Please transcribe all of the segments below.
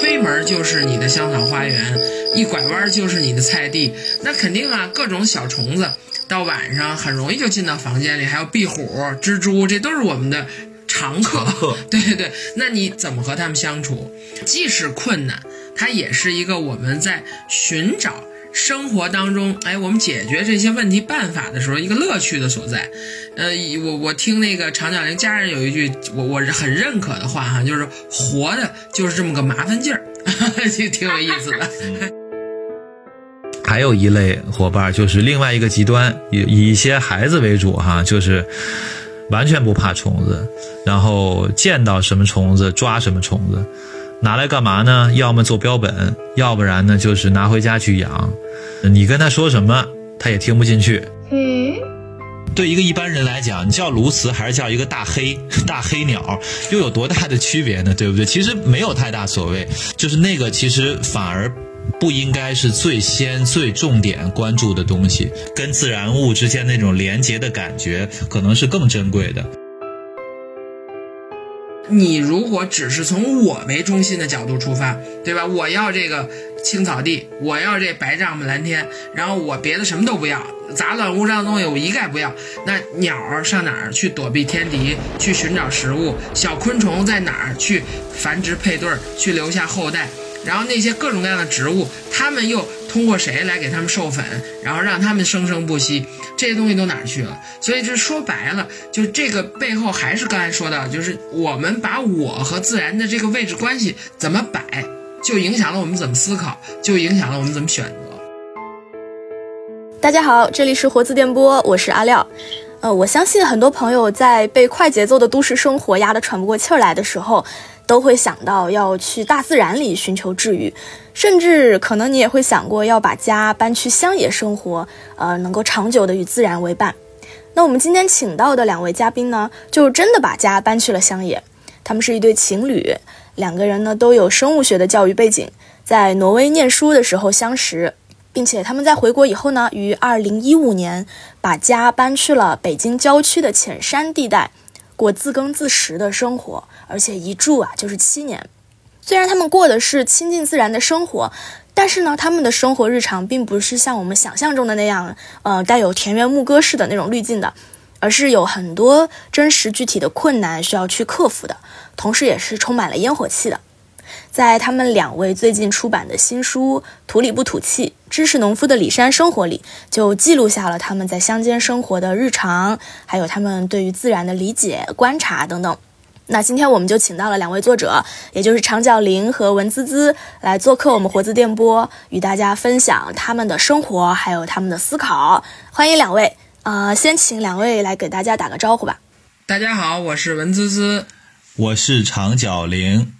推门就是你的香草花园，一拐弯就是你的菜地，那肯定啊，各种小虫子到晚上很容易就进到房间里，还有壁虎、蜘蛛，这都是我们的常客。对对对，那你怎么和他们相处？即使困难，它也是一个我们在寻找生活当中，哎，我们解决这些问题办法的时候一个乐趣的所在。呃，我我听那个长角灵家人有一句我我是很认可的话哈，就是活的就是这么个麻烦劲儿，就挺有意思的。还有一类伙伴就是另外一个极端，以以一些孩子为主哈，就是完全不怕虫子，然后见到什么虫子抓什么虫子，拿来干嘛呢？要么做标本，要不然呢就是拿回家去养。你跟他说什么，他也听不进去。嗯，对一个一般人来讲，你叫鸬鹚还是叫一个大黑 大黑鸟，又有多大的区别呢？对不对？其实没有太大所谓，就是那个其实反而不应该是最先最重点关注的东西，跟自然物之间那种连结的感觉，可能是更珍贵的。你如果只是从我为中心的角度出发，对吧？我要这个青草地，我要这白帐篷蓝天，然后我别的什么都不要，杂乱无章的东西我一概不要。那鸟儿上哪儿去躲避天敌，去寻找食物？小昆虫在哪儿去繁殖配对儿，去留下后代？然后那些各种各样的植物，它们又通过谁来给它们授粉，然后让它们生生不息？这些东西都哪儿去了？所以这说白了，就是这个背后还是刚才说到，就是我们把我和自然的这个位置关系怎么摆，就影响了我们怎么思考，就影响了我们怎么选择。大家好，这里是活字电波，我是阿廖。呃，我相信很多朋友在被快节奏的都市生活压得喘不过气儿来的时候，都会想到要去大自然里寻求治愈，甚至可能你也会想过要把家搬去乡野生活，呃，能够长久的与自然为伴。那我们今天请到的两位嘉宾呢，就真的把家搬去了乡野。他们是一对情侣，两个人呢都有生物学的教育背景，在挪威念书的时候相识。并且他们在回国以后呢，于二零一五年把家搬去了北京郊区的浅山地带，过自耕自食的生活，而且一住啊就是七年。虽然他们过的是亲近自然的生活，但是呢，他们的生活日常并不是像我们想象中的那样，呃，带有田园牧歌式的那种滤镜的，而是有很多真实具体的困难需要去克服的，同时也是充满了烟火气的。在他们两位最近出版的新书《土里不土气：知识农夫的里山生活》里，就记录下了他们在乡间生活的日常，还有他们对于自然的理解、观察等等。那今天我们就请到了两位作者，也就是长角灵和文滋滋，来做客我们活字电波，与大家分享他们的生活，还有他们的思考。欢迎两位，呃，先请两位来给大家打个招呼吧。大家好，我是文滋滋。我是长角灵，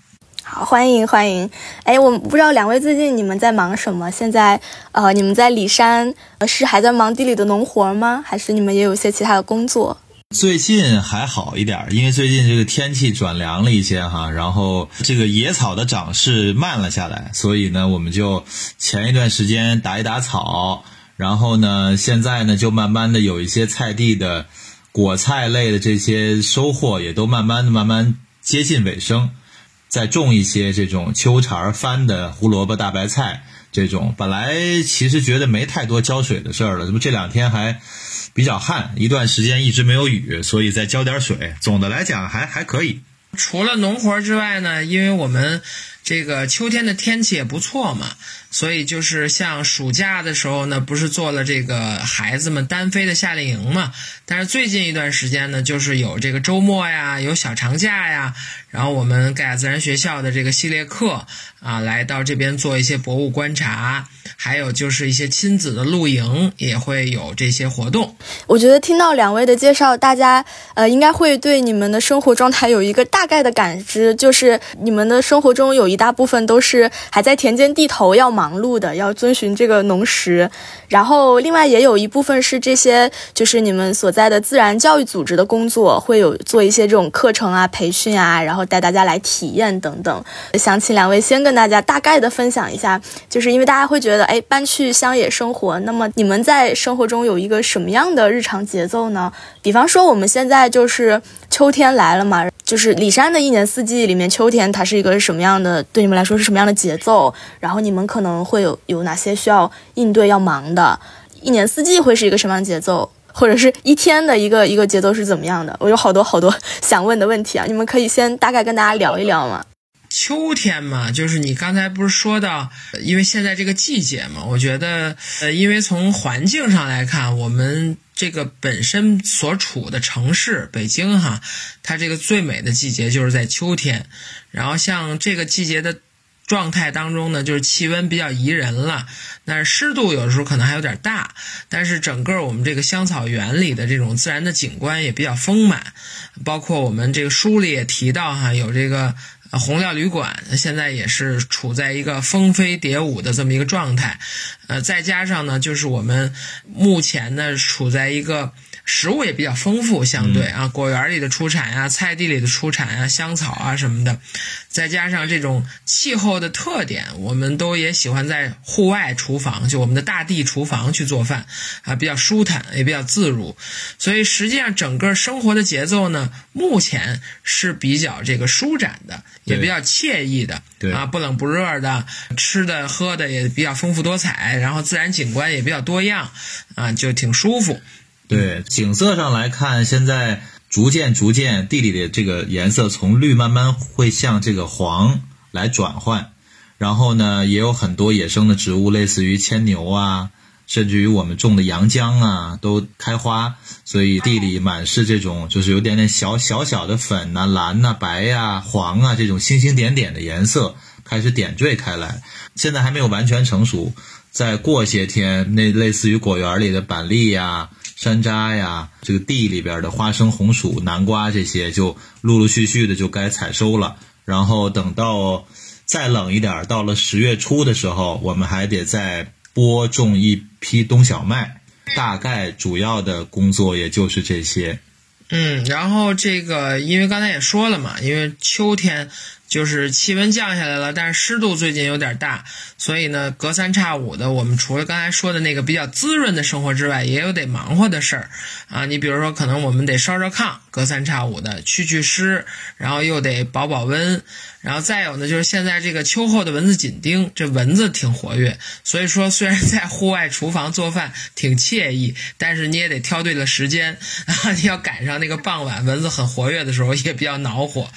好，欢迎欢迎。哎，我不知道两位最近你们在忙什么？现在呃，你们在里山呃是还在忙地里的农活吗？还是你们也有些其他的工作？最近还好一点，因为最近这个天气转凉了一些哈，然后这个野草的长势慢了下来，所以呢，我们就前一段时间打一打草，然后呢，现在呢就慢慢的有一些菜地的果菜类的这些收获也都慢慢的慢慢接近尾声，再种一些这种秋茬翻的胡萝卜、大白菜这种，本来其实觉得没太多浇水的事儿了，这不这两天还。比较旱，一段时间一直没有雨，所以再浇点水。总的来讲还还可以。除了农活之外呢，因为我们这个秋天的天气也不错嘛，所以就是像暑假的时候呢，不是做了这个孩子们单飞的夏令营嘛。但是最近一段时间呢，就是有这个周末呀，有小长假呀，然后我们盖亚自然学校的这个系列课啊，来到这边做一些博物观察。还有就是一些亲子的露营也会有这些活动。我觉得听到两位的介绍，大家呃应该会对你们的生活状态有一个大概的感知，就是你们的生活中有一大部分都是还在田间地头要忙碌的，要遵循这个农时，然后另外也有一部分是这些就是你们所在的自然教育组织的工作，会有做一些这种课程啊、培训啊，然后带大家来体验等等。想请两位先跟大家大概的分享一下，就是因为大家会觉得。哎，搬去乡野生活，那么你们在生活中有一个什么样的日常节奏呢？比方说，我们现在就是秋天来了嘛，就是李山的一年四季里面，秋天它是一个什么样的？对你们来说是什么样的节奏？然后你们可能会有有哪些需要应对要忙的？一年四季会是一个什么样的节奏？或者是一天的一个一个节奏是怎么样的？我有好多好多 想问的问题啊！你们可以先大概跟大家聊一聊吗？秋天嘛，就是你刚才不是说到，因为现在这个季节嘛，我觉得，呃，因为从环境上来看，我们这个本身所处的城市北京哈，它这个最美的季节就是在秋天，然后像这个季节的。状态当中呢，就是气温比较宜人了，但是湿度有的时候可能还有点大，但是整个我们这个香草园里的这种自然的景观也比较丰满，包括我们这个书里也提到哈，有这个红料旅馆，现在也是处在一个蜂飞蝶舞的这么一个状态，呃，再加上呢，就是我们目前呢处在一个。食物也比较丰富，相对啊，果园里的出产呀，菜地里的出产呀，香草啊什么的，再加上这种气候的特点，我们都也喜欢在户外厨房，就我们的大地厨房去做饭啊，比较舒坦，也比较自如。所以实际上整个生活的节奏呢，目前是比较这个舒展的，也比较惬意的，啊，不冷不热的，吃的喝的也比较丰富多彩，然后自然景观也比较多样，啊，就挺舒服。对景色上来看，现在逐渐逐渐地里的这个颜色从绿慢慢会向这个黄来转换，然后呢，也有很多野生的植物，类似于牵牛啊，甚至于我们种的洋姜啊，都开花，所以地里满是这种就是有点点小小小的粉呐、蓝呐、白呀、黄啊这种星星点点的颜色开始点缀开来，现在还没有完全成熟，再过些天，那类似于果园里的板栗呀。山楂呀，这个地里边的花生、红薯、南瓜这些，就陆陆续续的就该采收了。然后等到再冷一点，到了十月初的时候，我们还得再播种一批冬小麦。大概主要的工作也就是这些。嗯，然后这个，因为刚才也说了嘛，因为秋天。就是气温降下来了，但是湿度最近有点大，所以呢，隔三差五的，我们除了刚才说的那个比较滋润的生活之外，也有得忙活的事儿啊。你比如说，可能我们得烧烧炕，隔三差五的去去湿，然后又得保保温。然后再有呢，就是现在这个秋后的蚊子紧叮，这蚊子挺活跃，所以说虽然在户外厨房做饭挺惬意，但是你也得挑对了时间啊，你要赶上那个傍晚蚊子很活跃的时候，也比较恼火。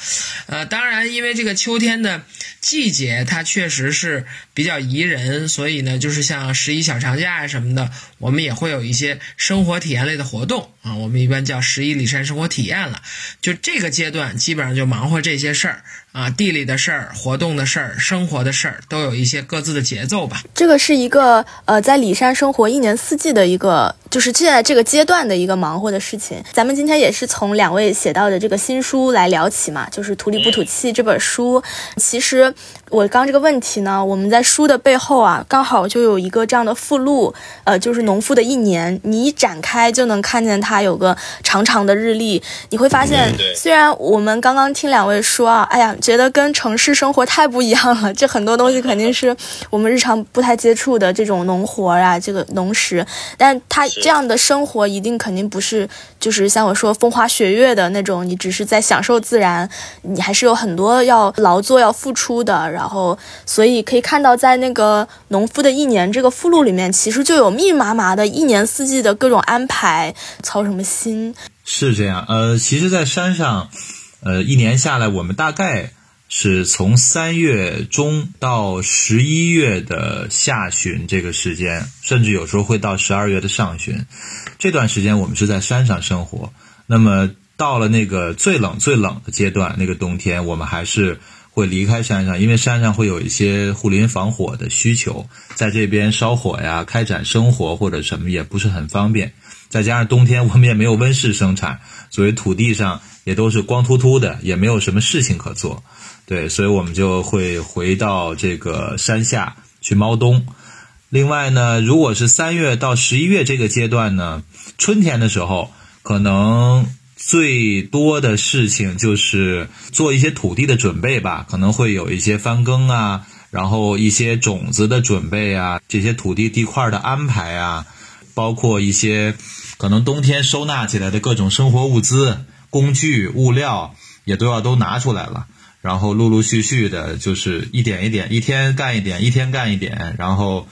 呃，当然，因为这个秋天的季节它确实是比较宜人，所以呢，就是像十一小长假什么的，我们也会有一些生活体验类的活动啊，我们一般叫十一里山生活体验验了。就这个阶段，基本上就忙活这些事儿。啊，地里的事儿、活动的事儿、生活的事儿，都有一些各自的节奏吧。这个是一个呃，在里山生活一年四季的一个，就是现在这个阶段的一个忙活的事情。咱们今天也是从两位写到的这个新书来聊起嘛，就是《土里不土气》这本书。其实我刚这个问题呢，我们在书的背后啊，刚好就有一个这样的附录，呃，就是农夫的一年。你一展开就能看见它有个长长的日历，你会发现，虽然我们刚刚听两位说啊，哎呀。觉得跟城市生活太不一样了，这很多东西肯定是我们日常不太接触的这种农活啊，这个农时，但他这样的生活一定肯定不是，就是像我说风花雪月的那种，你只是在享受自然，你还是有很多要劳作要付出的。然后，所以可以看到，在那个农夫的一年这个附录里面，其实就有密密麻麻的一年四季的各种安排，操什么心？是这样，呃，其实，在山上。呃，一年下来，我们大概是从三月中到十一月的下旬这个时间，甚至有时候会到十二月的上旬，这段时间我们是在山上生活。那么到了那个最冷最冷的阶段，那个冬天，我们还是会离开山上，因为山上会有一些护林防火的需求，在这边烧火呀、开展生活或者什么也不是很方便。再加上冬天我们也没有温室生产，所以土地上。也都是光秃秃的，也没有什么事情可做，对，所以我们就会回到这个山下去猫冬。另外呢，如果是三月到十一月这个阶段呢，春天的时候，可能最多的事情就是做一些土地的准备吧，可能会有一些翻耕啊，然后一些种子的准备啊，这些土地地块的安排啊，包括一些可能冬天收纳起来的各种生活物资。工具、物料，也都要都拿出来了。然后陆陆续续的，就是一点一点，一天干一点，一天干一点，然后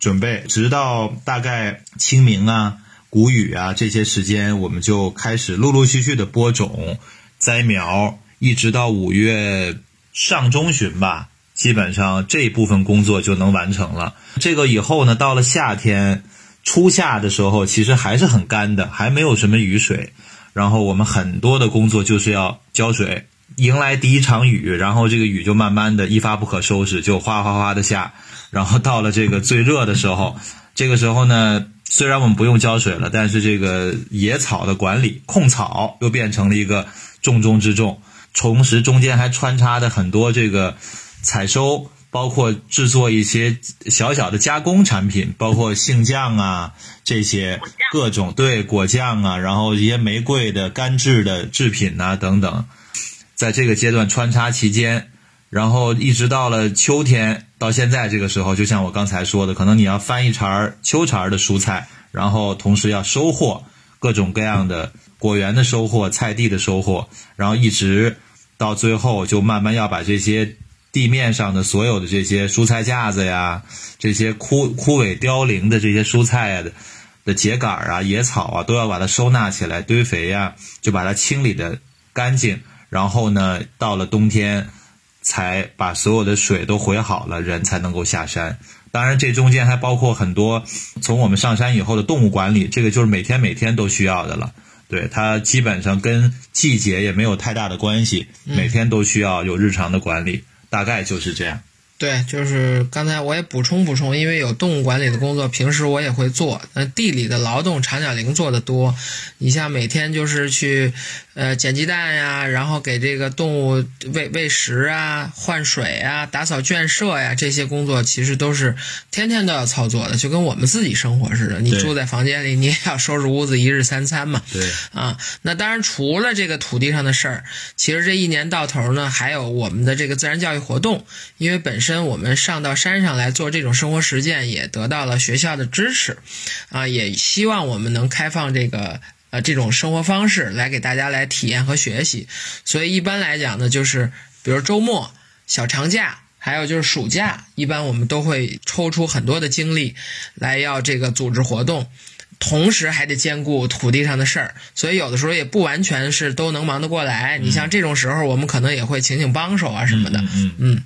准备，直到大概清明啊、谷雨啊这些时间，我们就开始陆陆续续的播种、栽苗，一直到五月上中旬吧，基本上这部分工作就能完成了。这个以后呢，到了夏天初夏的时候，其实还是很干的，还没有什么雨水，然后我们很多的工作就是要浇水。迎来第一场雨，然后这个雨就慢慢的一发不可收拾，就哗哗哗的下。然后到了这个最热的时候，这个时候呢，虽然我们不用浇水了，但是这个野草的管理、控草又变成了一个重中之重。同时中间还穿插的很多这个采收，包括制作一些小小的加工产品，包括杏酱啊这些各种对果酱啊，然后一些玫瑰的干制的制品啊等等。在这个阶段穿插期间，然后一直到了秋天，到现在这个时候，就像我刚才说的，可能你要翻一茬秋茬的蔬菜，然后同时要收获各种各样的果园的收获、菜地的收获，然后一直到最后，就慢慢要把这些地面上的所有的这些蔬菜架子呀、这些枯枯萎凋零的这些蔬菜的的秸秆啊、野草啊，都要把它收纳起来堆肥呀，就把它清理的干净。然后呢，到了冬天，才把所有的水都回好了，人才能够下山。当然，这中间还包括很多从我们上山以后的动物管理，这个就是每天每天都需要的了。对它基本上跟季节也没有太大的关系，每天都需要有日常的管理，大概就是这样。对，就是刚才我也补充补充，因为有动物管理的工作，平时我也会做。那地里的劳动，长脚铃做的多。你像每天就是去，呃，捡鸡蛋呀，然后给这个动物喂喂食啊、换水啊、打扫圈舍呀，这些工作其实都是天天都要操作的，就跟我们自己生活似的。你住在房间里，你也要收拾屋子，一日三餐嘛。对。啊，那当然除了这个土地上的事儿，其实这一年到头呢，还有我们的这个自然教育活动，因为本身。身我们上到山上来做这种生活实践，也得到了学校的支持，啊，也希望我们能开放这个呃这种生活方式来给大家来体验和学习。所以一般来讲呢，就是比如周末、小长假，还有就是暑假，一般我们都会抽出很多的精力来要这个组织活动。同时还得兼顾土地上的事儿，所以有的时候也不完全是都能忙得过来。你像这种时候，我们可能也会请请帮手啊什么的。嗯嗯。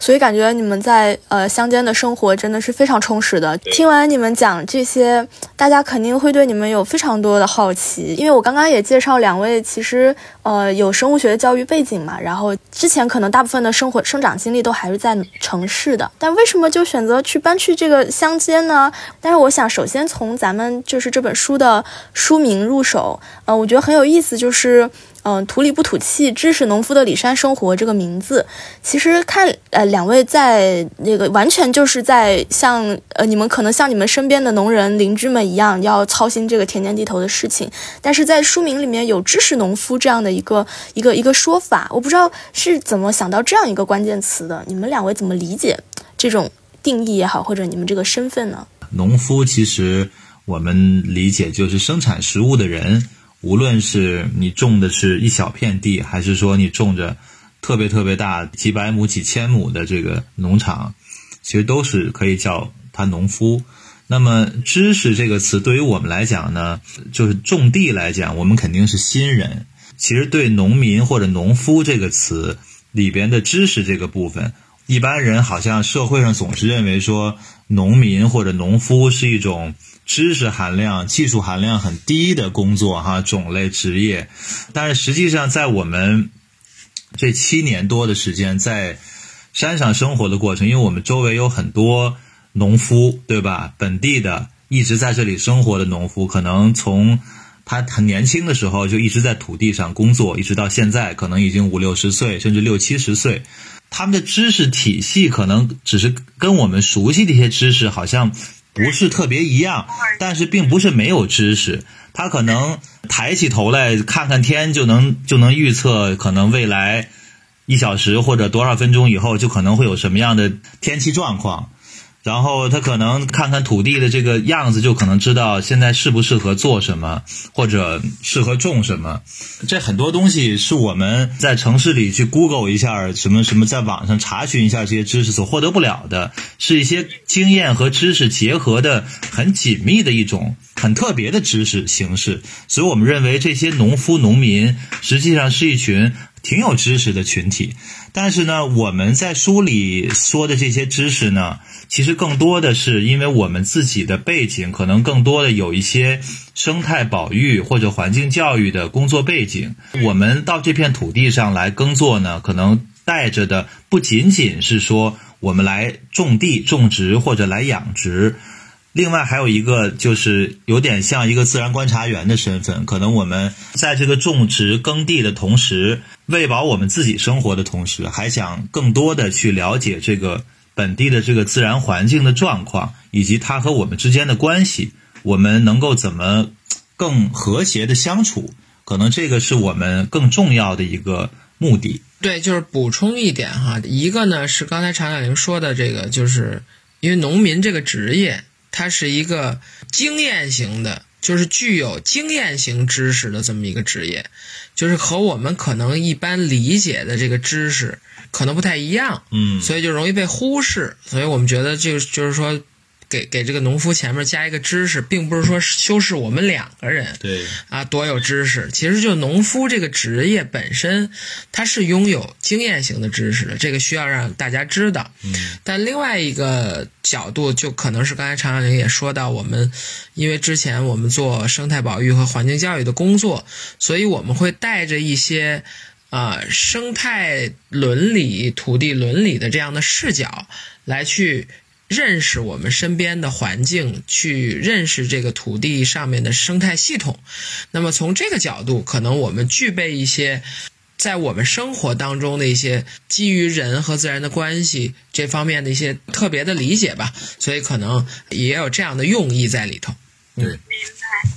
所以感觉你们在呃乡间的生活真的是非常充实的。听完你们讲这些，大家肯定会对你们有非常多的好奇。因为我刚刚也介绍两位，其实呃有生物学的教育背景嘛，然后之前可能大部分的生活生长经历都还是在城市的，但为什么就选择去搬去这个乡间呢？但是我想首先从咱们就是这本书的书名入手，呃，我觉得很有意思，就是。嗯，土里不土气，知识农夫的里山生活这个名字，其实看呃两位在那个完全就是在像呃你们可能像你们身边的农人邻居们一样，要操心这个田间地头的事情，但是在书名里面有知识农夫这样的一个一个一个说法，我不知道是怎么想到这样一个关键词的，你们两位怎么理解这种定义也好，或者你们这个身份呢？农夫其实我们理解就是生产食物的人。无论是你种的是一小片地，还是说你种着特别特别大几百亩、几千亩的这个农场，其实都是可以叫他农夫。那么“知识”这个词对于我们来讲呢，就是种地来讲，我们肯定是新人。其实对“农民”或者“农夫”这个词里边的知识这个部分，一般人好像社会上总是认为说，农民或者农夫是一种。知识含量、技术含量很低的工作，哈，种类职业，但是实际上在我们这七年多的时间在山上生活的过程，因为我们周围有很多农夫，对吧？本地的一直在这里生活的农夫，可能从他很年轻的时候就一直在土地上工作，一直到现在，可能已经五六十岁，甚至六七十岁，他们的知识体系可能只是跟我们熟悉的一些知识好像。不是特别一样，但是并不是没有知识。他可能抬起头来看看天，就能就能预测可能未来一小时或者多少分钟以后就可能会有什么样的天气状况。然后他可能看看土地的这个样子，就可能知道现在适不适合做什么，或者适合种什么。这很多东西是我们在城市里去 Google 一下什么什么，在网上查询一下这些知识所获得不了的，是一些经验和知识结合的很紧密的一种很特别的知识形式。所以我们认为这些农夫农民实际上是一群挺有知识的群体。但是呢，我们在书里说的这些知识呢，其实更多的是因为我们自己的背景，可能更多的有一些生态保育或者环境教育的工作背景。我们到这片土地上来耕作呢，可能带着的不仅仅是说我们来种地种植或者来养殖。另外还有一个就是有点像一个自然观察员的身份，可能我们在这个种植耕地的同时，喂饱我们自己生活的同时，还想更多的去了解这个本地的这个自然环境的状况，以及它和我们之间的关系，我们能够怎么更和谐的相处？可能这个是我们更重要的一个目的。对，就是补充一点哈，一个呢是刚才常小玲说的这个，就是因为农民这个职业。它是一个经验型的，就是具有经验型知识的这么一个职业，就是和我们可能一般理解的这个知识可能不太一样，嗯，所以就容易被忽视，所以我们觉得就就是说。给给这个农夫前面加一个知识，并不是说修饰我们两个人，对啊，多有知识。其实就农夫这个职业本身，他是拥有经验型的知识的，这个需要让大家知道。嗯，但另外一个角度，就可能是刚才常小玲也说到，我们因为之前我们做生态保育和环境教育的工作，所以我们会带着一些啊生态伦理、土地伦理的这样的视角来去。认识我们身边的环境，去认识这个土地上面的生态系统。那么从这个角度，可能我们具备一些在我们生活当中的一些基于人和自然的关系这方面的一些特别的理解吧。所以可能也有这样的用意在里头。对。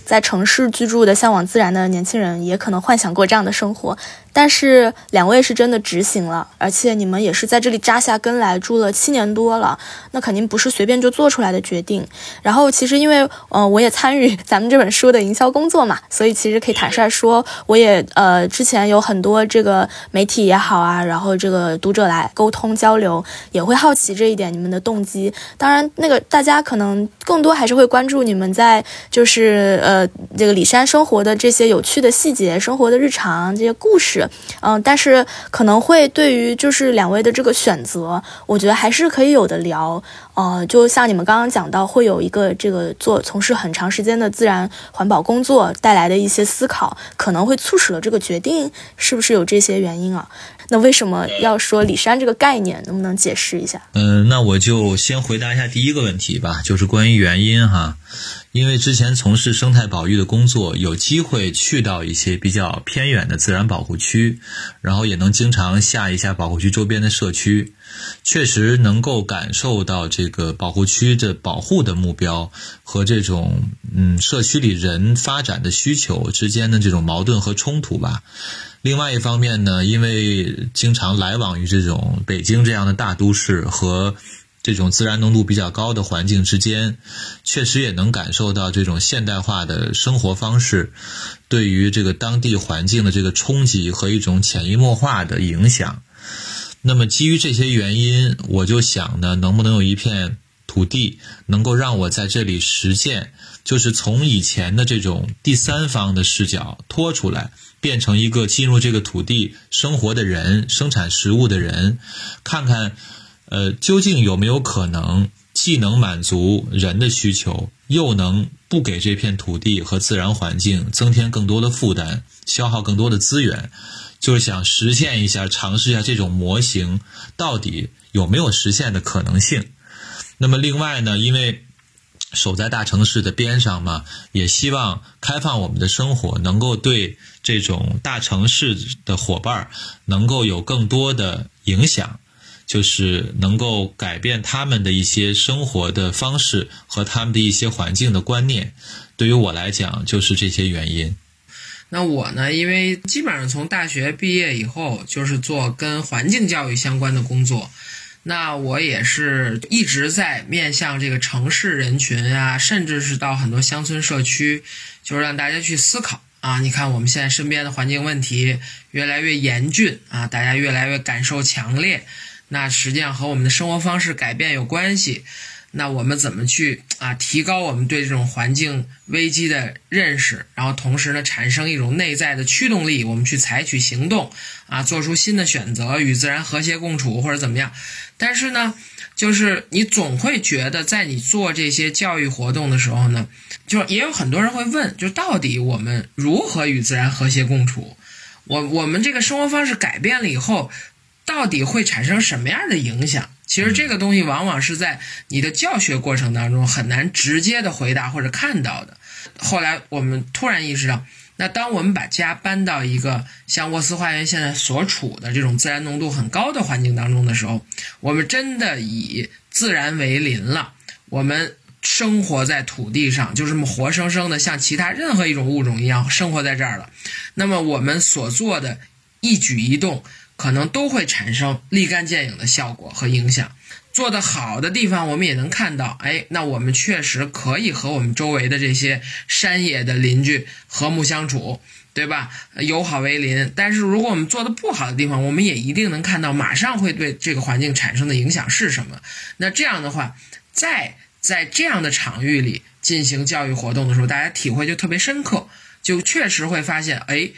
在城市居住的向往自然的年轻人，也可能幻想过这样的生活。但是两位是真的执行了，而且你们也是在这里扎下根来住了七年多了，那肯定不是随便就做出来的决定。然后其实因为呃我也参与咱们这本书的营销工作嘛，所以其实可以坦率说，我也呃之前有很多这个媒体也好啊，然后这个读者来沟通交流，也会好奇这一点你们的动机。当然那个大家可能更多还是会关注你们在就是呃这个里山生活的这些有趣的细节、生活的日常这些故事。嗯，但是可能会对于就是两位的这个选择，我觉得还是可以有的聊。呃，就像你们刚刚讲到，会有一个这个做从事很长时间的自然环保工作带来的一些思考，可能会促使了这个决定，是不是有这些原因啊？那为什么要说李山这个概念？能不能解释一下？嗯，那我就先回答一下第一个问题吧，就是关于原因哈。因为之前从事生态保育的工作，有机会去到一些比较偏远的自然保护区，然后也能经常下一下保护区周边的社区，确实能够感受到这个保护区的保护的目标和这种嗯社区里人发展的需求之间的这种矛盾和冲突吧。另外一方面呢，因为经常来往于这种北京这样的大都市和。这种自然浓度比较高的环境之间，确实也能感受到这种现代化的生活方式对于这个当地环境的这个冲击和一种潜移默化的影响。那么基于这些原因，我就想呢，能不能有一片土地能够让我在这里实践，就是从以前的这种第三方的视角拖出来，变成一个进入这个土地生活的人、生产食物的人，看看。呃，究竟有没有可能既能满足人的需求，又能不给这片土地和自然环境增添更多的负担，消耗更多的资源？就是想实现一下，尝试一下这种模型到底有没有实现的可能性。那么，另外呢，因为守在大城市的边上嘛，也希望开放我们的生活，能够对这种大城市的伙伴能够有更多的影响。就是能够改变他们的一些生活的方式和他们的一些环境的观念，对于我来讲就是这些原因。那我呢，因为基本上从大学毕业以后就是做跟环境教育相关的工作，那我也是一直在面向这个城市人群啊，甚至是到很多乡村社区，就是让大家去思考啊。你看我们现在身边的环境问题越来越严峻啊，大家越来越感受强烈，那实际上和我们的生活方式改变有关系。那我们怎么去啊提高我们对这种环境危机的认识，然后同时呢产生一种内在的驱动力，我们去采取行动啊，做出新的选择，与自然和谐共处或者怎么样？但是呢，就是你总会觉得在你做这些教育活动的时候呢，就也有很多人会问，就到底我们如何与自然和谐共处？我我们这个生活方式改变了以后，到底会产生什么样的影响？其实这个东西往往是在你的教学过程当中很难直接的回答或者看到的。后来我们突然意识到，那当我们把家搬到一个像沃斯花园现在所处的这种自然浓度很高的环境当中的时候，我们真的以自然为邻了。我们生活在土地上，就这么活生生的像其他任何一种物种一样生活在这儿了。那么我们所做的一举一动。可能都会产生立竿见影的效果和影响。做得好的地方，我们也能看到，哎，那我们确实可以和我们周围的这些山野的邻居和睦相处，对吧？友好为邻。但是，如果我们做的不好的地方，我们也一定能看到，马上会对这个环境产生的影响是什么。那这样的话，在在这样的场域里进行教育活动的时候，大家体会就特别深刻，就确实会发现，哎，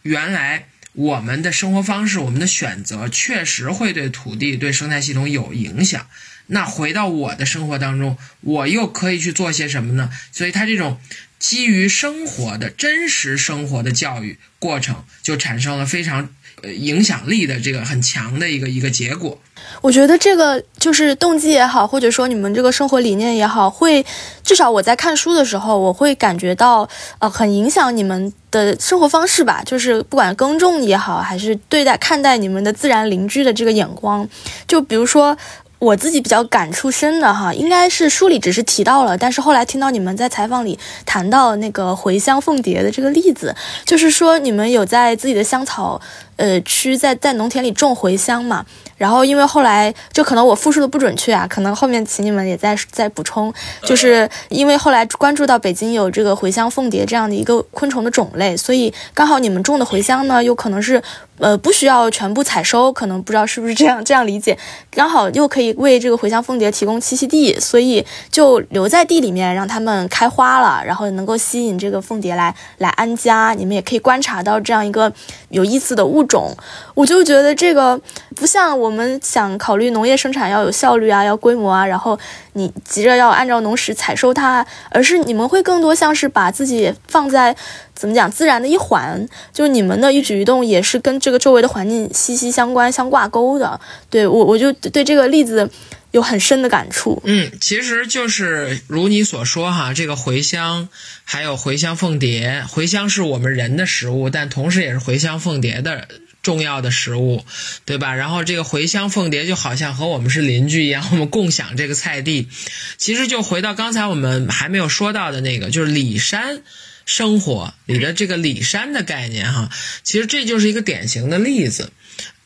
原来。我们的生活方式，我们的选择，确实会对土地、对生态系统有影响。那回到我的生活当中，我又可以去做些什么呢？所以，他这种基于生活的真实生活的教育过程，就产生了非常。呃，影响力的这个很强的一个一个结果，我觉得这个就是动机也好，或者说你们这个生活理念也好，会至少我在看书的时候，我会感觉到呃，很影响你们的生活方式吧。就是不管耕种也好，还是对待看待你们的自然邻居的这个眼光，就比如说。我自己比较感触深的哈，应该是书里只是提到了，但是后来听到你们在采访里谈到那个茴香凤蝶的这个例子，就是说你们有在自己的香草呃区在在农田里种茴香嘛？然后因为后来就可能我复述的不准确啊，可能后面请你们也在在补充，就是因为后来关注到北京有这个茴香凤蝶这样的一个昆虫的种类，所以刚好你们种的茴香呢，又可能是。呃，不需要全部采收，可能不知道是不是这样这样理解，刚好又可以为这个茴香凤蝶提供栖息地，所以就留在地里面，让它们开花了，然后能够吸引这个凤蝶来来安家。你们也可以观察到这样一个有意思的物种，我就觉得这个不像我们想考虑农业生产要有效率啊，要规模啊，然后你急着要按照农时采收它，而是你们会更多像是把自己放在。怎么讲？自然的一环，就是你们的一举一动也是跟这个周围的环境息息相关、相挂钩的。对我，我就对这个例子有很深的感触。嗯，其实就是如你所说哈，这个茴香还有茴香凤蝶，茴香是我们人的食物，但同时也是茴香凤蝶的重要的食物，对吧？然后这个茴香凤蝶就好像和我们是邻居一样，我们共享这个菜地。其实就回到刚才我们还没有说到的那个，就是里山。生活里的这个里山的概念，哈，其实这就是一个典型的例子。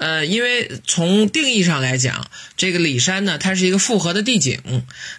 呃，因为从定义上来讲，这个里山呢，它是一个复合的地景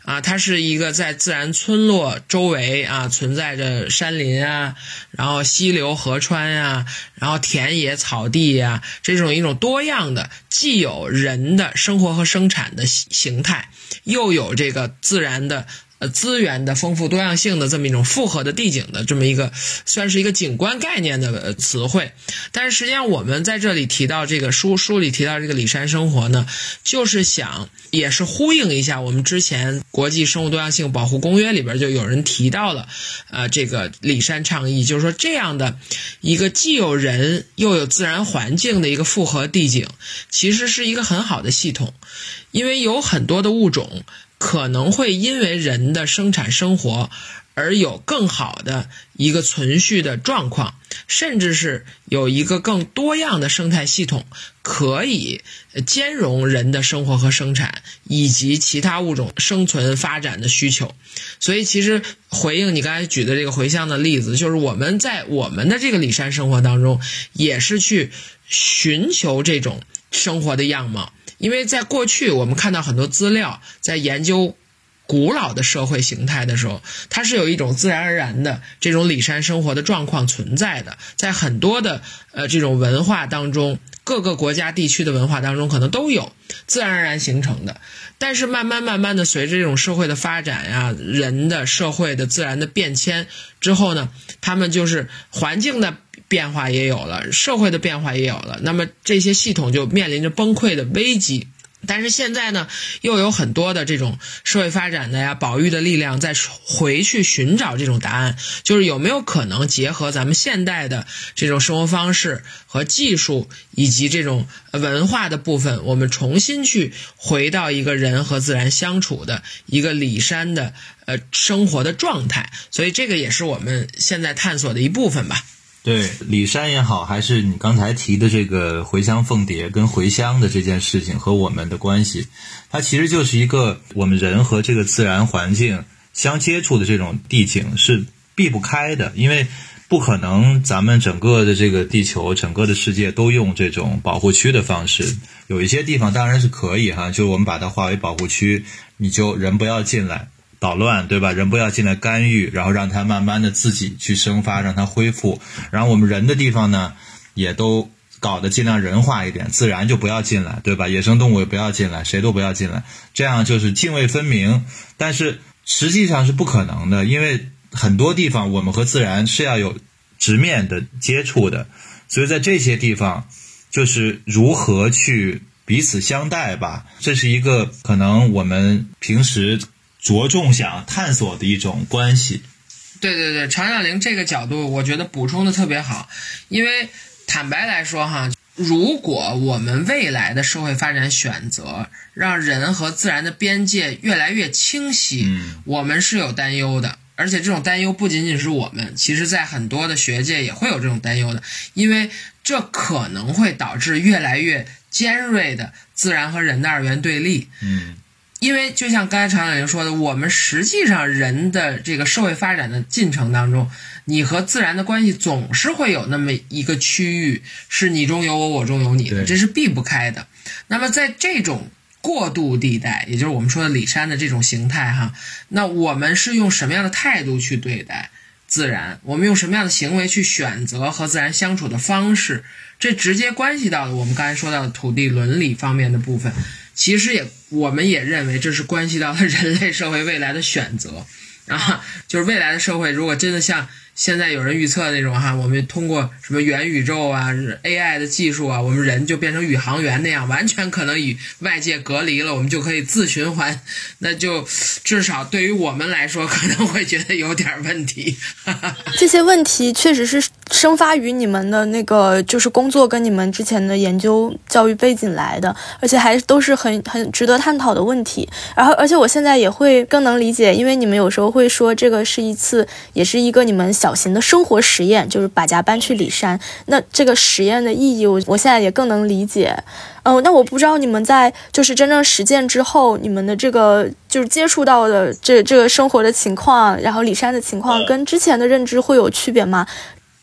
啊，它是一个在自然村落周围啊存在着山林啊，然后溪流河川呀，然后田野草地呀，这种一种多样的，既有人的生活和生产的形态，又有这个自然的。呃，资源的丰富多样性的这么一种复合的地景的这么一个，算是一个景观概念的词汇。但是实际上，我们在这里提到这个书书里提到这个里山生活呢，就是想也是呼应一下我们之前国际生物多样性保护公约里边就有人提到了，呃，这个里山倡议，就是说这样的一个既有人又有自然环境的一个复合地景，其实是一个很好的系统，因为有很多的物种。可能会因为人的生产生活而有更好的一个存续的状况，甚至是有一个更多样的生态系统，可以兼容人的生活和生产以及其他物种生存发展的需求。所以，其实回应你刚才举的这个茴香的例子，就是我们在我们的这个里山生活当中，也是去寻求这种生活的样貌。因为在过去我们看到很多资料，在研究古老的社会形态的时候，它是有一种自然而然的这种里山生活的状况存在的，在很多的呃这种文化当中，各个国家地区的文化当中可能都有自然而然形成的。但是慢慢慢慢的，随着这种社会的发展呀，人的社会的自然的变迁之后呢，他们就是环境的变化也有了，社会的变化也有了，那么这些系统就面临着崩溃的危机。但是现在呢，又有很多的这种社会发展的呀、保育的力量在回去寻找这种答案，就是有没有可能结合咱们现代的这种生活方式和技术以及这种文化的部分，我们重新去回到一个人和自然相处的一个里山的呃生活的状态。所以这个也是我们现在探索的一部分吧。对，李山也好，还是你刚才提的这个回乡凤蝶跟回乡的这件事情和我们的关系，它其实就是一个我们人和这个自然环境相接触的这种地景是避不开的，因为不可能咱们整个的这个地球、整个的世界都用这种保护区的方式，有一些地方当然是可以哈，就我们把它划为保护区，你就人不要进来。捣乱，对吧？人不要进来干预，然后让它慢慢的自己去生发，让它恢复。然后我们人的地方呢，也都搞得尽量人化一点，自然就不要进来，对吧？野生动物也不要进来，谁都不要进来，这样就是泾渭分明。但是实际上是不可能的，因为很多地方我们和自然是要有直面的接触的，所以在这些地方，就是如何去彼此相待吧。这是一个可能我们平时。着重想探索的一种关系，对对对，常小玲这个角度，我觉得补充的特别好。因为坦白来说哈，如果我们未来的社会发展选择让人和自然的边界越来越清晰，我们是有担忧的。而且这种担忧不仅仅是我们，其实在很多的学界也会有这种担忧的，因为这可能会导致越来越尖锐的自然和人的二元对立。嗯。因为就像刚才常小玲说的，我们实际上人的这个社会发展的进程当中，你和自然的关系总是会有那么一个区域是你中有我，我中有你的，这是避不开的。那么在这种过渡地带，也就是我们说的里山的这种形态哈，那我们是用什么样的态度去对待自然？我们用什么样的行为去选择和自然相处的方式？这直接关系到了我们刚才说到的土地伦理方面的部分。其实也，我们也认为这是关系到了人类社会未来的选择，啊，就是未来的社会如果真的像。现在有人预测那种哈，我们通过什么元宇宙啊、AI 的技术啊，我们人就变成宇航员那样，完全可能与外界隔离了，我们就可以自循环。那就至少对于我们来说，可能会觉得有点问题。这些问题确实是生发于你们的那个就是工作跟你们之前的研究教育背景来的，而且还都是很很值得探讨的问题。然后，而且我现在也会更能理解，因为你们有时候会说这个是一次，也是一个你们。小型的生活实验就是把家搬去里山，那这个实验的意义，我我现在也更能理解。嗯，那我不知道你们在就是真正实践之后，你们的这个就是接触到的这这个生活的情况，然后里山的情况，跟之前的认知会有区别吗？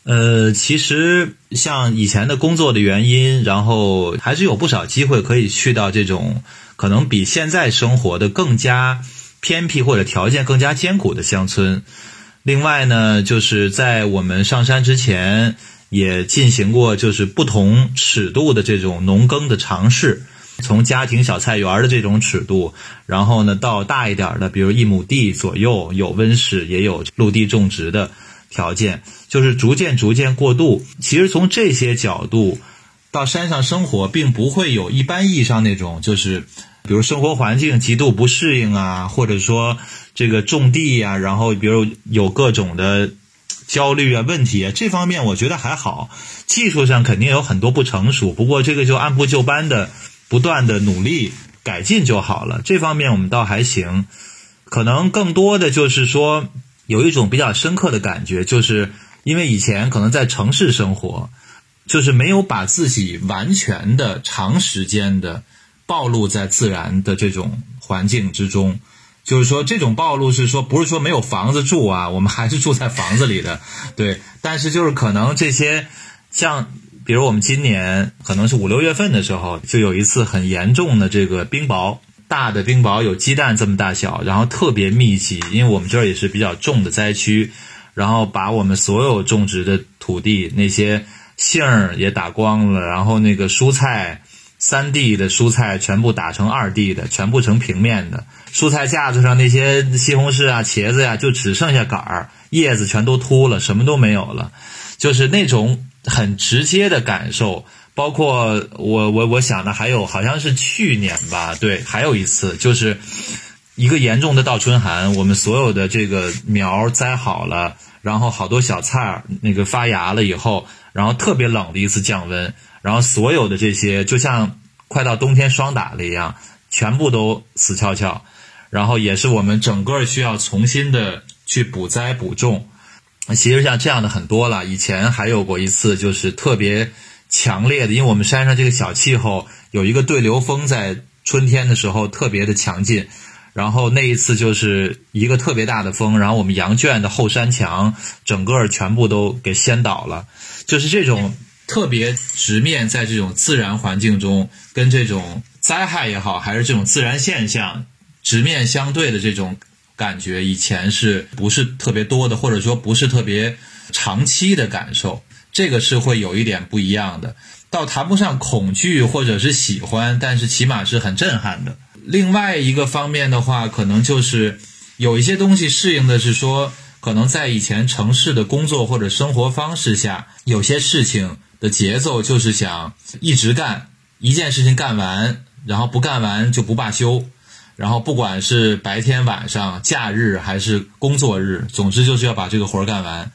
呃，其实像以前的工作的原因，然后还是有不少机会可以去到这种可能比现在生活的更加偏僻或者条件更加艰苦的乡村。另外呢，就是在我们上山之前，也进行过就是不同尺度的这种农耕的尝试，从家庭小菜园的这种尺度，然后呢到大一点的，比如一亩地左右有温室，也有陆地种植的条件，就是逐渐逐渐过渡。其实从这些角度，到山上生活，并不会有一般意义上那种就是。比如生活环境极度不适应啊，或者说这个种地呀，然后比如有各种的焦虑啊、问题啊，这方面我觉得还好。技术上肯定有很多不成熟，不过这个就按部就班的不断的努力改进就好了。这方面我们倒还行。可能更多的就是说有一种比较深刻的感觉，就是因为以前可能在城市生活，就是没有把自己完全的长时间的。暴露在自然的这种环境之中，就是说，这种暴露是说，不是说没有房子住啊，我们还是住在房子里的，对。但是就是可能这些像比如我们今年可能是五六月份的时候，就有一次很严重的这个冰雹，大的冰雹有鸡蛋这么大小，然后特别密集，因为我们这儿也是比较重的灾区，然后把我们所有种植的土地那些杏儿也打光了，然后那个蔬菜。三 D 的蔬菜全部打成二 D 的，全部成平面的。蔬菜架子上那些西红柿啊、茄子呀，就只剩下杆儿，叶子全都秃了，什么都没有了。就是那种很直接的感受。包括我我我想的还有，好像是去年吧，对，还有一次，就是一个严重的倒春寒，我们所有的这个苗栽好了，然后好多小菜儿那个发芽了以后，然后特别冷的一次降温。然后所有的这些就像快到冬天霜打了一样，全部都死翘翘。然后也是我们整个需要重新的去补栽补种。其实像这样的很多了，以前还有过一次就是特别强烈的，因为我们山上这个小气候有一个对流风在春天的时候特别的强劲。然后那一次就是一个特别大的风，然后我们羊圈的后山墙整个全部都给掀倒了，就是这种。特别直面在这种自然环境中，跟这种灾害也好，还是这种自然现象直面相对的这种感觉，以前是不是特别多的，或者说不是特别长期的感受？这个是会有一点不一样的，倒谈不上恐惧或者是喜欢，但是起码是很震撼的。另外一个方面的话，可能就是有一些东西适应的是说，可能在以前城市的工作或者生活方式下，有些事情。的节奏就是想一直干一件事情干完，然后不干完就不罢休，然后不管是白天晚上、假日还是工作日，总之就是要把这个活儿干完。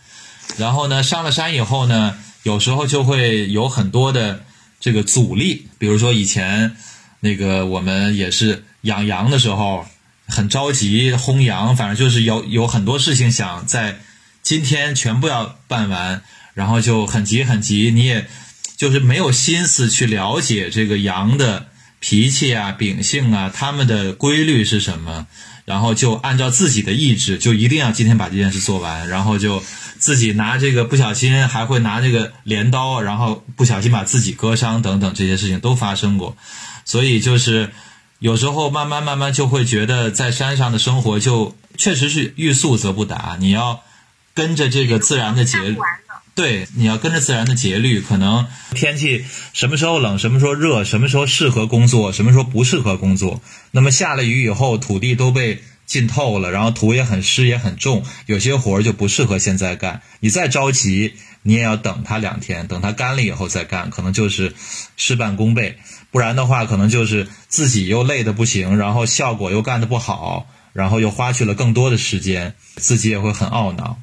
然后呢，上了山以后呢，有时候就会有很多的这个阻力，比如说以前那个我们也是养羊的时候很着急轰羊，反正就是有有很多事情想在今天全部要办完。然后就很急很急，你也就是没有心思去了解这个羊的脾气啊、秉性啊，他们的规律是什么，然后就按照自己的意志，就一定要今天把这件事做完，然后就自己拿这个不小心还会拿这个镰刀，然后不小心把自己割伤等等这些事情都发生过，所以就是有时候慢慢慢慢就会觉得在山上的生活就确实是欲速则不达，你要跟着这个自然的节律。对，你要跟着自然的节律，可能天气什么时候冷，什么时候热，什么时候适合工作，什么时候不适合工作。那么下了雨以后，土地都被浸透了，然后土也很湿也很重，有些活儿就不适合现在干。你再着急，你也要等它两天，等它干了以后再干，可能就是事半功倍。不然的话，可能就是自己又累得不行，然后效果又干得不好，然后又花去了更多的时间，自己也会很懊恼。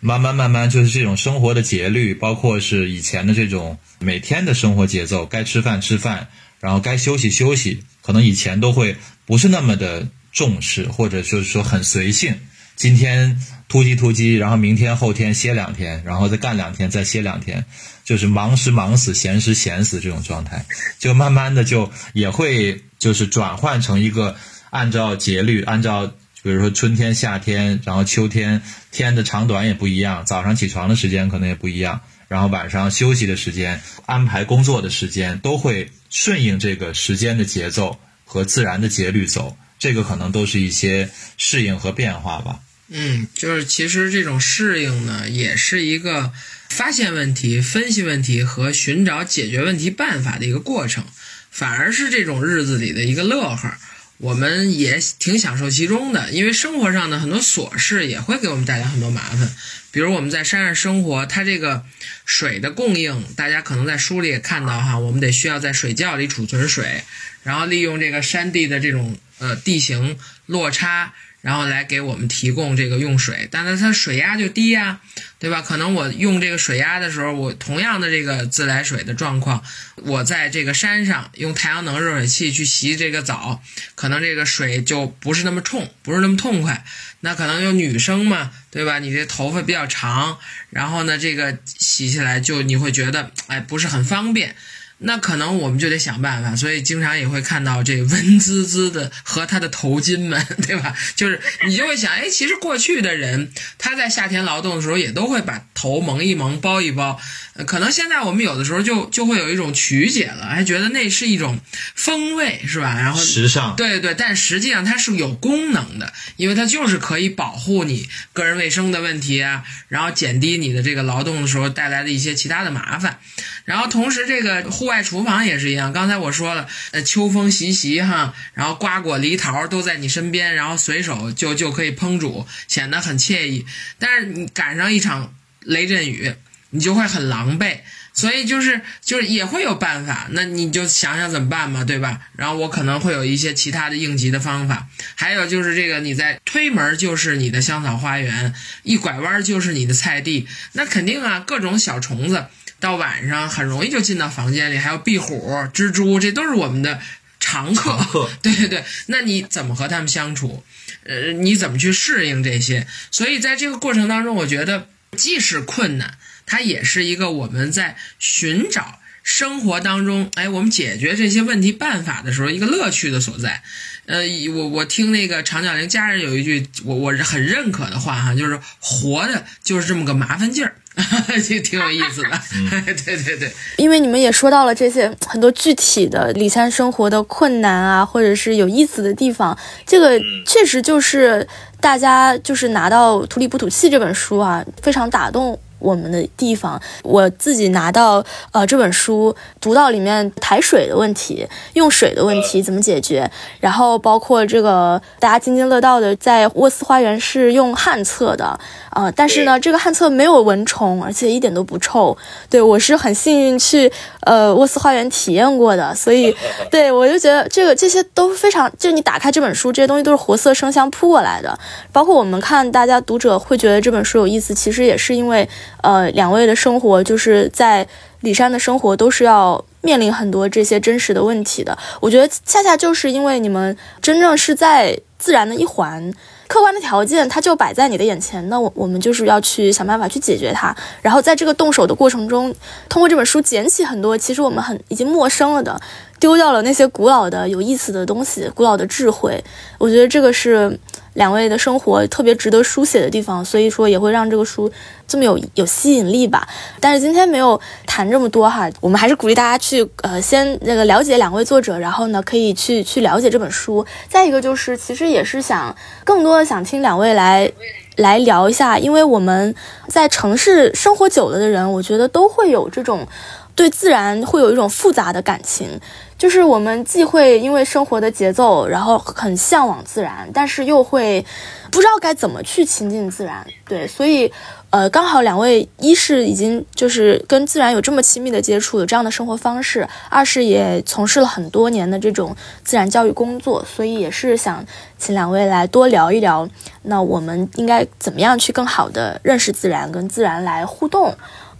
慢慢慢慢，就是这种生活的节律，包括是以前的这种每天的生活节奏，该吃饭吃饭，然后该休息休息，可能以前都会不是那么的重视，或者就是说很随性。今天突击突击，然后明天后天歇两天，然后再干两天，再歇两天，就是忙时忙死，闲时闲死这种状态，就慢慢的就也会就是转换成一个按照节律，按照。比如说春天、夏天，然后秋天，天的长短也不一样，早上起床的时间可能也不一样，然后晚上休息的时间、安排工作的时间，都会顺应这个时间的节奏和自然的节律走。这个可能都是一些适应和变化吧。嗯，就是其实这种适应呢，也是一个发现问题、分析问题和寻找解决问题办法的一个过程，反而是这种日子里的一个乐呵。我们也挺享受其中的，因为生活上的很多琐事也会给我们带来很多麻烦。比如我们在山上生活，它这个水的供应，大家可能在书里也看到哈，我们得需要在水窖里储存水，然后利用这个山地的这种呃地形落差。然后来给我们提供这个用水，但是它水压就低呀，对吧？可能我用这个水压的时候，我同样的这个自来水的状况，我在这个山上用太阳能热水器去洗这个澡，可能这个水就不是那么冲，不是那么痛快。那可能有女生嘛，对吧？你这头发比较长，然后呢，这个洗起来就你会觉得哎不是很方便。那可能我们就得想办法，所以经常也会看到这文滋滋的和他的头巾们，对吧？就是你就会想，哎，其实过去的人他在夏天劳动的时候也都会把头蒙一蒙、包一包，可能现在我们有的时候就就会有一种曲解了，还觉得那是一种风味，是吧？然后时尚，对对，但实际上它是有功能的，因为它就是可以保护你个人卫生的问题啊，然后减低你的这个劳动的时候带来的一些其他的麻烦。然后同时，这个户外厨房也是一样。刚才我说了，呃，秋风习习哈，然后瓜果梨桃都在你身边，然后随手就就可以烹煮，显得很惬意。但是你赶上一场雷阵雨，你就会很狼狈。所以就是就是也会有办法，那你就想想怎么办嘛，对吧？然后我可能会有一些其他的应急的方法。还有就是这个，你在推门就是你的香草花园，一拐弯就是你的菜地，那肯定啊，各种小虫子。到晚上很容易就进到房间里，还有壁虎、蜘蛛，这都是我们的常客。对对对，那你怎么和他们相处？呃，你怎么去适应这些？所以在这个过程当中，我觉得既是困难，它也是一个我们在寻找生活当中，哎，我们解决这些问题办法的时候一个乐趣的所在。呃，我我听那个长角灵家人有一句我我是很认可的话哈，就是活的就是这么个麻烦劲儿。就挺有意思的，对对对，因为你们也说到了这些很多具体的里山生活的困难啊，或者是有意思的地方，这个确实就是大家就是拿到《土里不土气》这本书啊，非常打动。我们的地方，我自己拿到呃这本书，读到里面抬水的问题、用水的问题怎么解决，然后包括这个大家津津乐道的，在沃斯花园是用旱厕的啊，但是呢，这个旱厕没有蚊虫，而且一点都不臭。对我是很幸运去呃沃斯花园体验过的，所以对我就觉得这个这些都非常，就是你打开这本书，这些东西都是活色生香扑过来的。包括我们看大家读者会觉得这本书有意思，其实也是因为。呃，两位的生活就是在李山的生活，都是要面临很多这些真实的问题的。我觉得恰恰就是因为你们真正是在自然的一环，客观的条件它就摆在你的眼前，那我我们就是要去想办法去解决它。然后在这个动手的过程中，通过这本书捡起很多其实我们很已经陌生了的，丢掉了那些古老的有意思的东西，古老的智慧。我觉得这个是。两位的生活特别值得书写的地方，所以说也会让这个书这么有有吸引力吧。但是今天没有谈这么多哈，我们还是鼓励大家去呃先那个了解两位作者，然后呢可以去去了解这本书。再一个就是，其实也是想更多的想听两位来来聊一下，因为我们在城市生活久了的人，我觉得都会有这种对自然会有一种复杂的感情。就是我们既会因为生活的节奏，然后很向往自然，但是又会不知道该怎么去亲近自然。对，所以，呃，刚好两位一是已经就是跟自然有这么亲密的接触，有这样的生活方式；二是也从事了很多年的这种自然教育工作，所以也是想请两位来多聊一聊。那我们应该怎么样去更好的认识自然，跟自然来互动？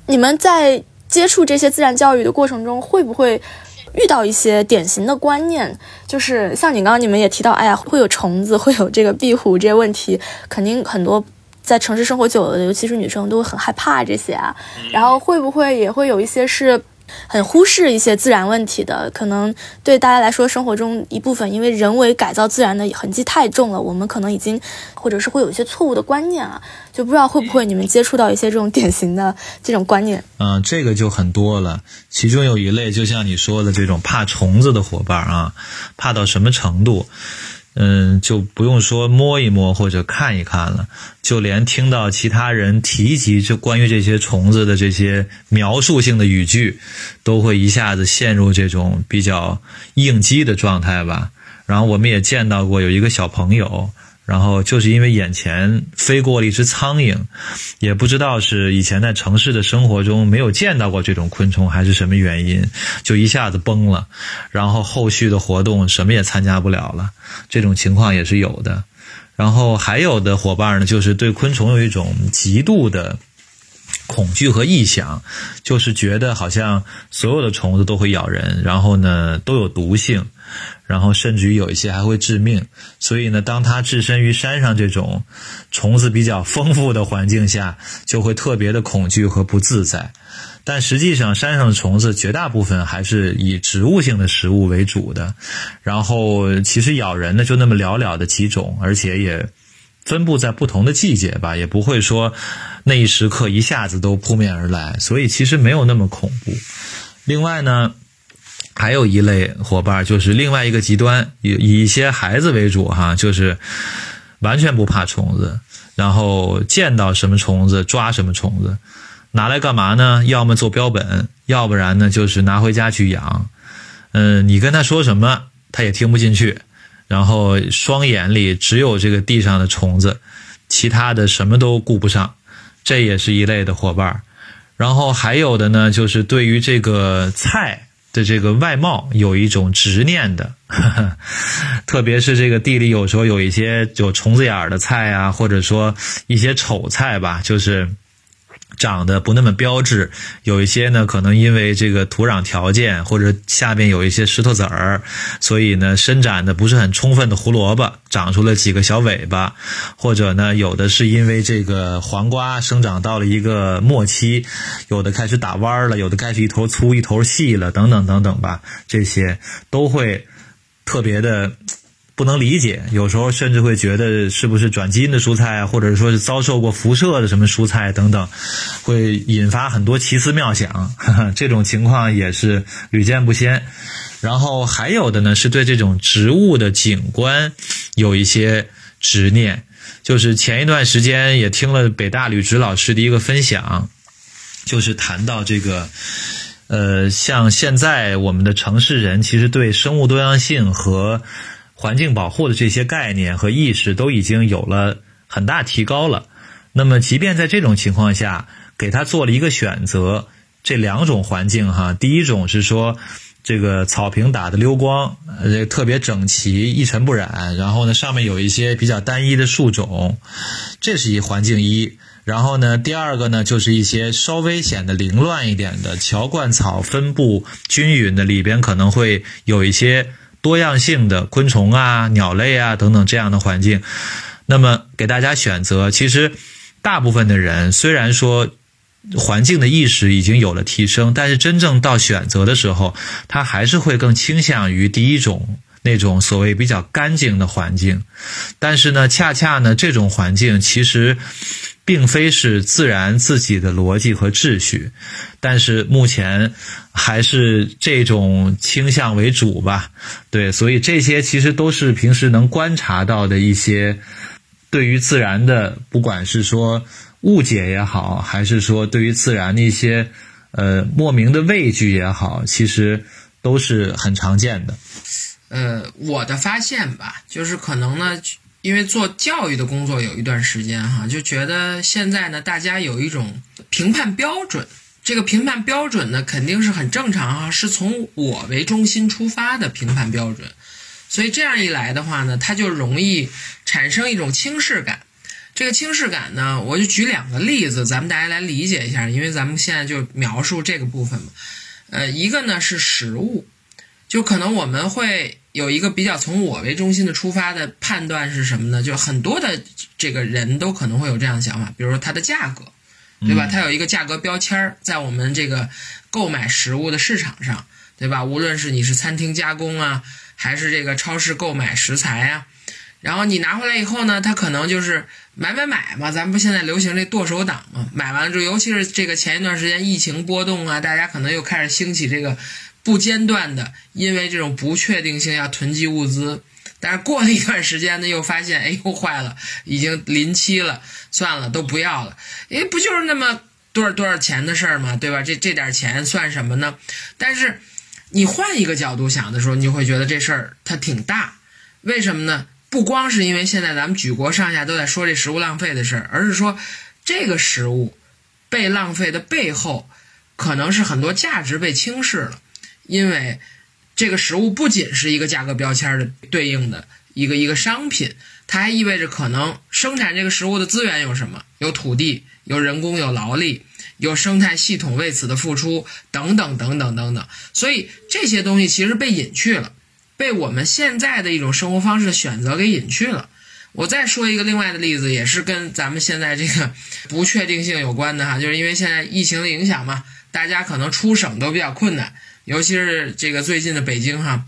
你们在接触这些自然教育的过程中，会不会？遇到一些典型的观念，就是像你刚刚你们也提到，哎呀，会有虫子，会有这个壁虎这些问题，肯定很多在城市生活久了的，尤其是女生都会很害怕这些啊。然后会不会也会有一些是？很忽视一些自然问题的，可能对大家来说，生活中一部分，因为人为改造自然的痕迹太重了，我们可能已经，或者是会有一些错误的观念啊，就不知道会不会你们接触到一些这种典型的这种观念。嗯，这个就很多了，其中有一类，就像你说的这种怕虫子的伙伴啊，怕到什么程度？嗯，就不用说摸一摸或者看一看了，就连听到其他人提及这关于这些虫子的这些描述性的语句，都会一下子陷入这种比较应激的状态吧。然后我们也见到过有一个小朋友。然后就是因为眼前飞过了一只苍蝇，也不知道是以前在城市的生活中没有见到过这种昆虫，还是什么原因，就一下子崩了，然后后续的活动什么也参加不了了。这种情况也是有的。然后还有的伙伴呢，就是对昆虫有一种极度的恐惧和臆想，就是觉得好像所有的虫子都会咬人，然后呢都有毒性。然后甚至于有一些还会致命，所以呢，当他置身于山上这种虫子比较丰富的环境下，就会特别的恐惧和不自在。但实际上山上的虫子绝大部分还是以植物性的食物为主的，然后其实咬人呢就那么寥寥的几种，而且也分布在不同的季节吧，也不会说那一时刻一下子都扑面而来，所以其实没有那么恐怖。另外呢。还有一类伙伴，就是另外一个极端，以以一些孩子为主哈，就是完全不怕虫子，然后见到什么虫子抓什么虫子，拿来干嘛呢？要么做标本，要不然呢就是拿回家去养。嗯，你跟他说什么，他也听不进去，然后双眼里只有这个地上的虫子，其他的什么都顾不上。这也是一类的伙伴。然后还有的呢，就是对于这个菜。的这个外貌有一种执念的，特别是这个地里有时候有一些有虫子眼儿的菜啊，或者说一些丑菜吧，就是。长得不那么标致，有一些呢，可能因为这个土壤条件或者下边有一些石头子儿，所以呢，伸展的不是很充分的胡萝卜长出了几个小尾巴，或者呢，有的是因为这个黄瓜生长到了一个末期，有的开始打弯了，有的开始一头粗一头细了，等等等等吧，这些都会特别的。不能理解，有时候甚至会觉得是不是转基因的蔬菜，或者说是遭受过辐射的什么蔬菜等等，会引发很多奇思妙想。这种情况也是屡见不鲜。然后还有的呢，是对这种植物的景观有一些执念。就是前一段时间也听了北大吕植老师的一个分享，就是谈到这个，呃，像现在我们的城市人其实对生物多样性和环境保护的这些概念和意识都已经有了很大提高了。那么，即便在这种情况下，给他做了一个选择，这两种环境哈，第一种是说这个草坪打的溜光，呃，特别整齐，一尘不染，然后呢，上面有一些比较单一的树种，这是一环境一。然后呢，第二个呢，就是一些稍微显得凌乱一点的乔灌草分布均匀的，里边可能会有一些。多样性的昆虫啊、鸟类啊等等这样的环境，那么给大家选择，其实大部分的人虽然说环境的意识已经有了提升，但是真正到选择的时候，他还是会更倾向于第一种那种所谓比较干净的环境。但是呢，恰恰呢，这种环境其实。并非是自然自己的逻辑和秩序，但是目前还是这种倾向为主吧。对，所以这些其实都是平时能观察到的一些对于自然的，不管是说误解也好，还是说对于自然的一些呃莫名的畏惧也好，其实都是很常见的。呃，我的发现吧，就是可能呢。因为做教育的工作有一段时间哈，就觉得现在呢，大家有一种评判标准，这个评判标准呢，肯定是很正常哈，是从我为中心出发的评判标准，所以这样一来的话呢，它就容易产生一种轻视感。这个轻视感呢，我就举两个例子，咱们大家来理解一下，因为咱们现在就描述这个部分嘛。呃，一个呢是食物，就可能我们会。有一个比较从我为中心的出发的判断是什么呢？就很多的这个人都可能会有这样的想法，比如说它的价格，对吧？它有一个价格标签儿在我们这个购买食物的市场上，对吧？无论是你是餐厅加工啊，还是这个超市购买食材啊，然后你拿回来以后呢，它可能就是买买买嘛，咱们不现在流行这剁手党嘛？买完了之后，尤其是这个前一段时间疫情波动啊，大家可能又开始兴起这个。不间断的，因为这种不确定性要囤积物资，但是过了一段时间呢，又发现，哎，又坏了，已经临期了，算了，都不要了。哎，不就是那么多少多少钱的事儿吗？对吧？这这点钱算什么呢？但是你换一个角度想的时候，你就会觉得这事儿它挺大。为什么呢？不光是因为现在咱们举国上下都在说这食物浪费的事儿，而是说这个食物被浪费的背后，可能是很多价值被轻视了。因为这个食物不仅是一个价格标签的对应的一个一个商品，它还意味着可能生产这个食物的资源有什么？有土地，有人工，有劳力，有生态系统为此的付出，等等等等等等。所以这些东西其实被隐去了，被我们现在的一种生活方式选择给隐去了。我再说一个另外的例子，也是跟咱们现在这个不确定性有关的哈，就是因为现在疫情的影响嘛。大家可能出省都比较困难，尤其是这个最近的北京哈。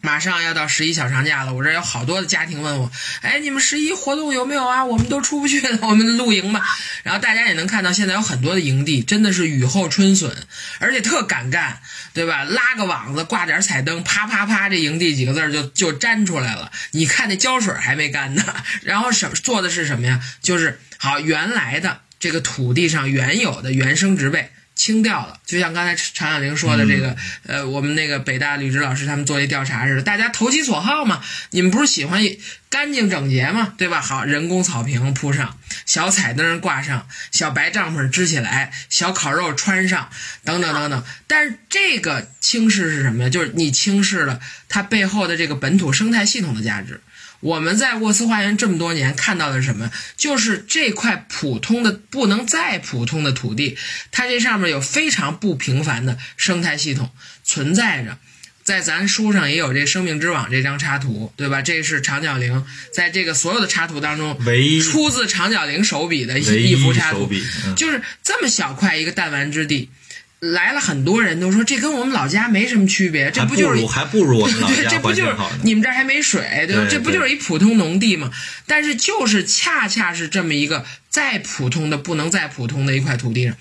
马上要到十一小长假了，我这有好多的家庭问我，哎，你们十一活动有没有啊？我们都出不去了，我们露营吧。然后大家也能看到，现在有很多的营地真的是雨后春笋，而且特敢干，对吧？拉个网子，挂点彩灯，啪啪啪，这营地几个字就就粘出来了。你看那胶水还没干呢。然后什做的是什么呀？就是好原来的这个土地上原有的原生植被。清掉了，就像刚才常小玲说的这个，呃，我们那个北大吕植老师他们做一调查似的，大家投其所好嘛。你们不是喜欢干净整洁嘛，对吧？好，人工草坪铺上，小彩灯挂上，小白帐篷支起来，小烤肉穿上，等等等等。但是这个轻视是什么呀？就是你轻视了它背后的这个本土生态系统的价值。我们在沃斯花园这么多年看到的是什么？就是这块普通的不能再普通的土地，它这上面有非常不平凡的生态系统存在着。在咱书上也有这“生命之网”这张插图，对吧？这是长角羚在这个所有的插图当中，唯一出自长角羚手笔的一幅插图，就是这么小块一个弹丸之地。来了很多人都说这跟我们老家没什么区别，这不就是还不如我们 老家这不就是你们这儿还没水，对吧？这不就是一普通农地吗？但是就是恰恰是这么一个再普通的不能再普通的一块土地上，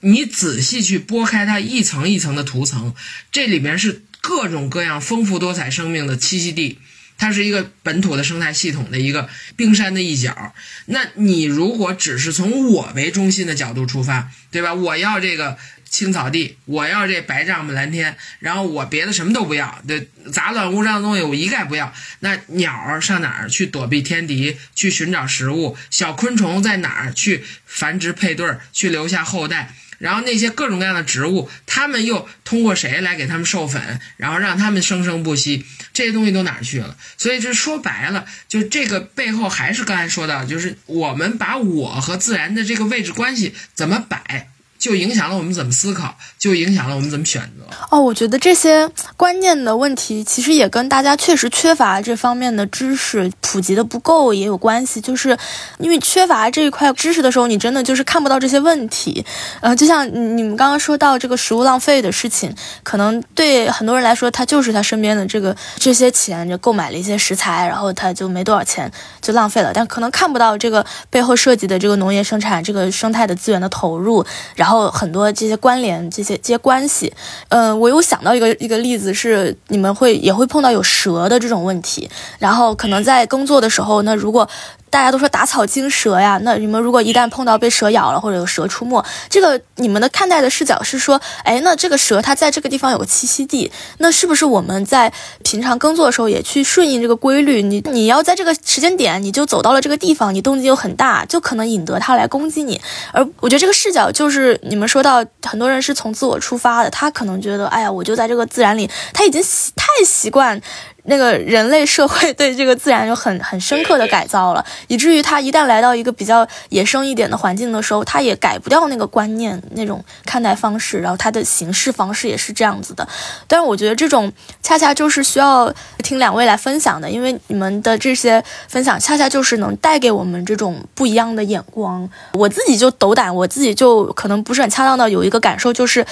你仔细去拨开它一层一层的涂层，这里面是各种各样丰富多彩生命的栖息地，它是一个本土的生态系统的一个冰山的一角。那你如果只是从我为中心的角度出发，对吧？我要这个。青草地，我要这白帐篷蓝天，然后我别的什么都不要，对杂乱无章的东西我一概不要。那鸟儿上哪儿去躲避天敌，去寻找食物？小昆虫在哪儿去繁殖配对儿，去留下后代？然后那些各种各样的植物，它们又通过谁来给它们授粉，然后让它们生生不息？这些东西都哪儿去了？所以这说白了，就这个背后还是刚才说到，就是我们把我和自然的这个位置关系怎么摆。就影响了我们怎么思考，就影响了我们怎么选择。哦，我觉得这些关键的问题，其实也跟大家确实缺乏这方面的知识普及的不够也有关系。就是因为缺乏这一块知识的时候，你真的就是看不到这些问题。呃，就像你们刚刚说到这个食物浪费的事情，可能对很多人来说，他就是他身边的这个这些钱就购买了一些食材，然后他就没多少钱就浪费了，但可能看不到这个背后涉及的这个农业生产、这个生态的资源的投入，然后。然后很多这些关联，这些这些关系，嗯，我有想到一个一个例子是，你们会也会碰到有蛇的这种问题，然后可能在工作的时候，那如果。大家都说打草惊蛇呀，那你们如果一旦碰到被蛇咬了或者有蛇出没，这个你们的看待的视角是说，哎，那这个蛇它在这个地方有个栖息地，那是不是我们在平常耕作的时候也去顺应这个规律？你你要在这个时间点你就走到了这个地方，你动静又很大，就可能引得它来攻击你。而我觉得这个视角就是你们说到很多人是从自我出发的，他可能觉得，哎呀，我就在这个自然里，他已经习太习惯。那个人类社会对这个自然有很很深刻的改造了，以至于他一旦来到一个比较野生一点的环境的时候，他也改不掉那个观念、那种看待方式，然后他的行事方式也是这样子的。但是我觉得这种恰恰就是需要听两位来分享的，因为你们的这些分享恰恰就是能带给我们这种不一样的眼光。我自己就斗胆，我自己就可能不是很恰当的有一个感受，就是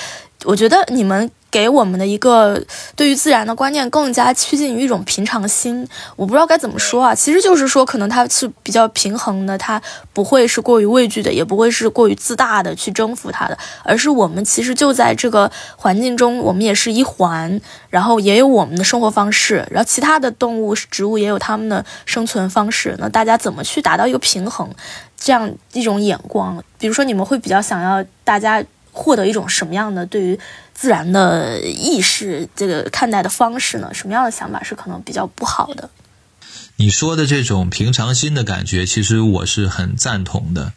我觉得你们。给我们的一个对于自然的观念更加趋近于一种平常心，我不知道该怎么说啊。其实就是说，可能它是比较平衡的，它不会是过于畏惧的，也不会是过于自大的去征服它的，而是我们其实就在这个环境中，我们也是一环，然后也有我们的生活方式，然后其他的动物、植物也有他们的生存方式。那大家怎么去达到一个平衡，这样一种眼光？比如说，你们会比较想要大家获得一种什么样的对于？自然的意识，这个看待的方式呢？什么样的想法是可能比较不好的？你说的这种平常心的感觉，其实我是很赞同的。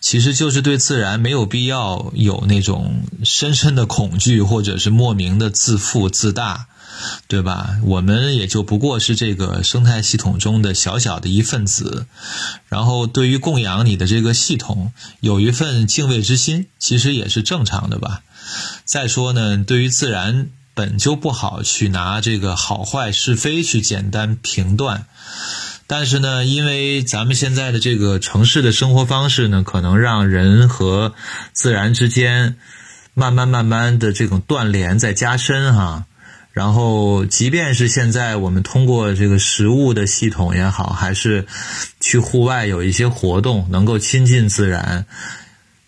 其实就是对自然没有必要有那种深深的恐惧，或者是莫名的自负自大，对吧？我们也就不过是这个生态系统中的小小的一份子。然后，对于供养你的这个系统，有一份敬畏之心，其实也是正常的吧。再说呢，对于自然本就不好去拿这个好坏是非去简单评断，但是呢，因为咱们现在的这个城市的生活方式呢，可能让人和自然之间慢慢慢慢的这种断联在加深哈。然后，即便是现在我们通过这个食物的系统也好，还是去户外有一些活动，能够亲近自然，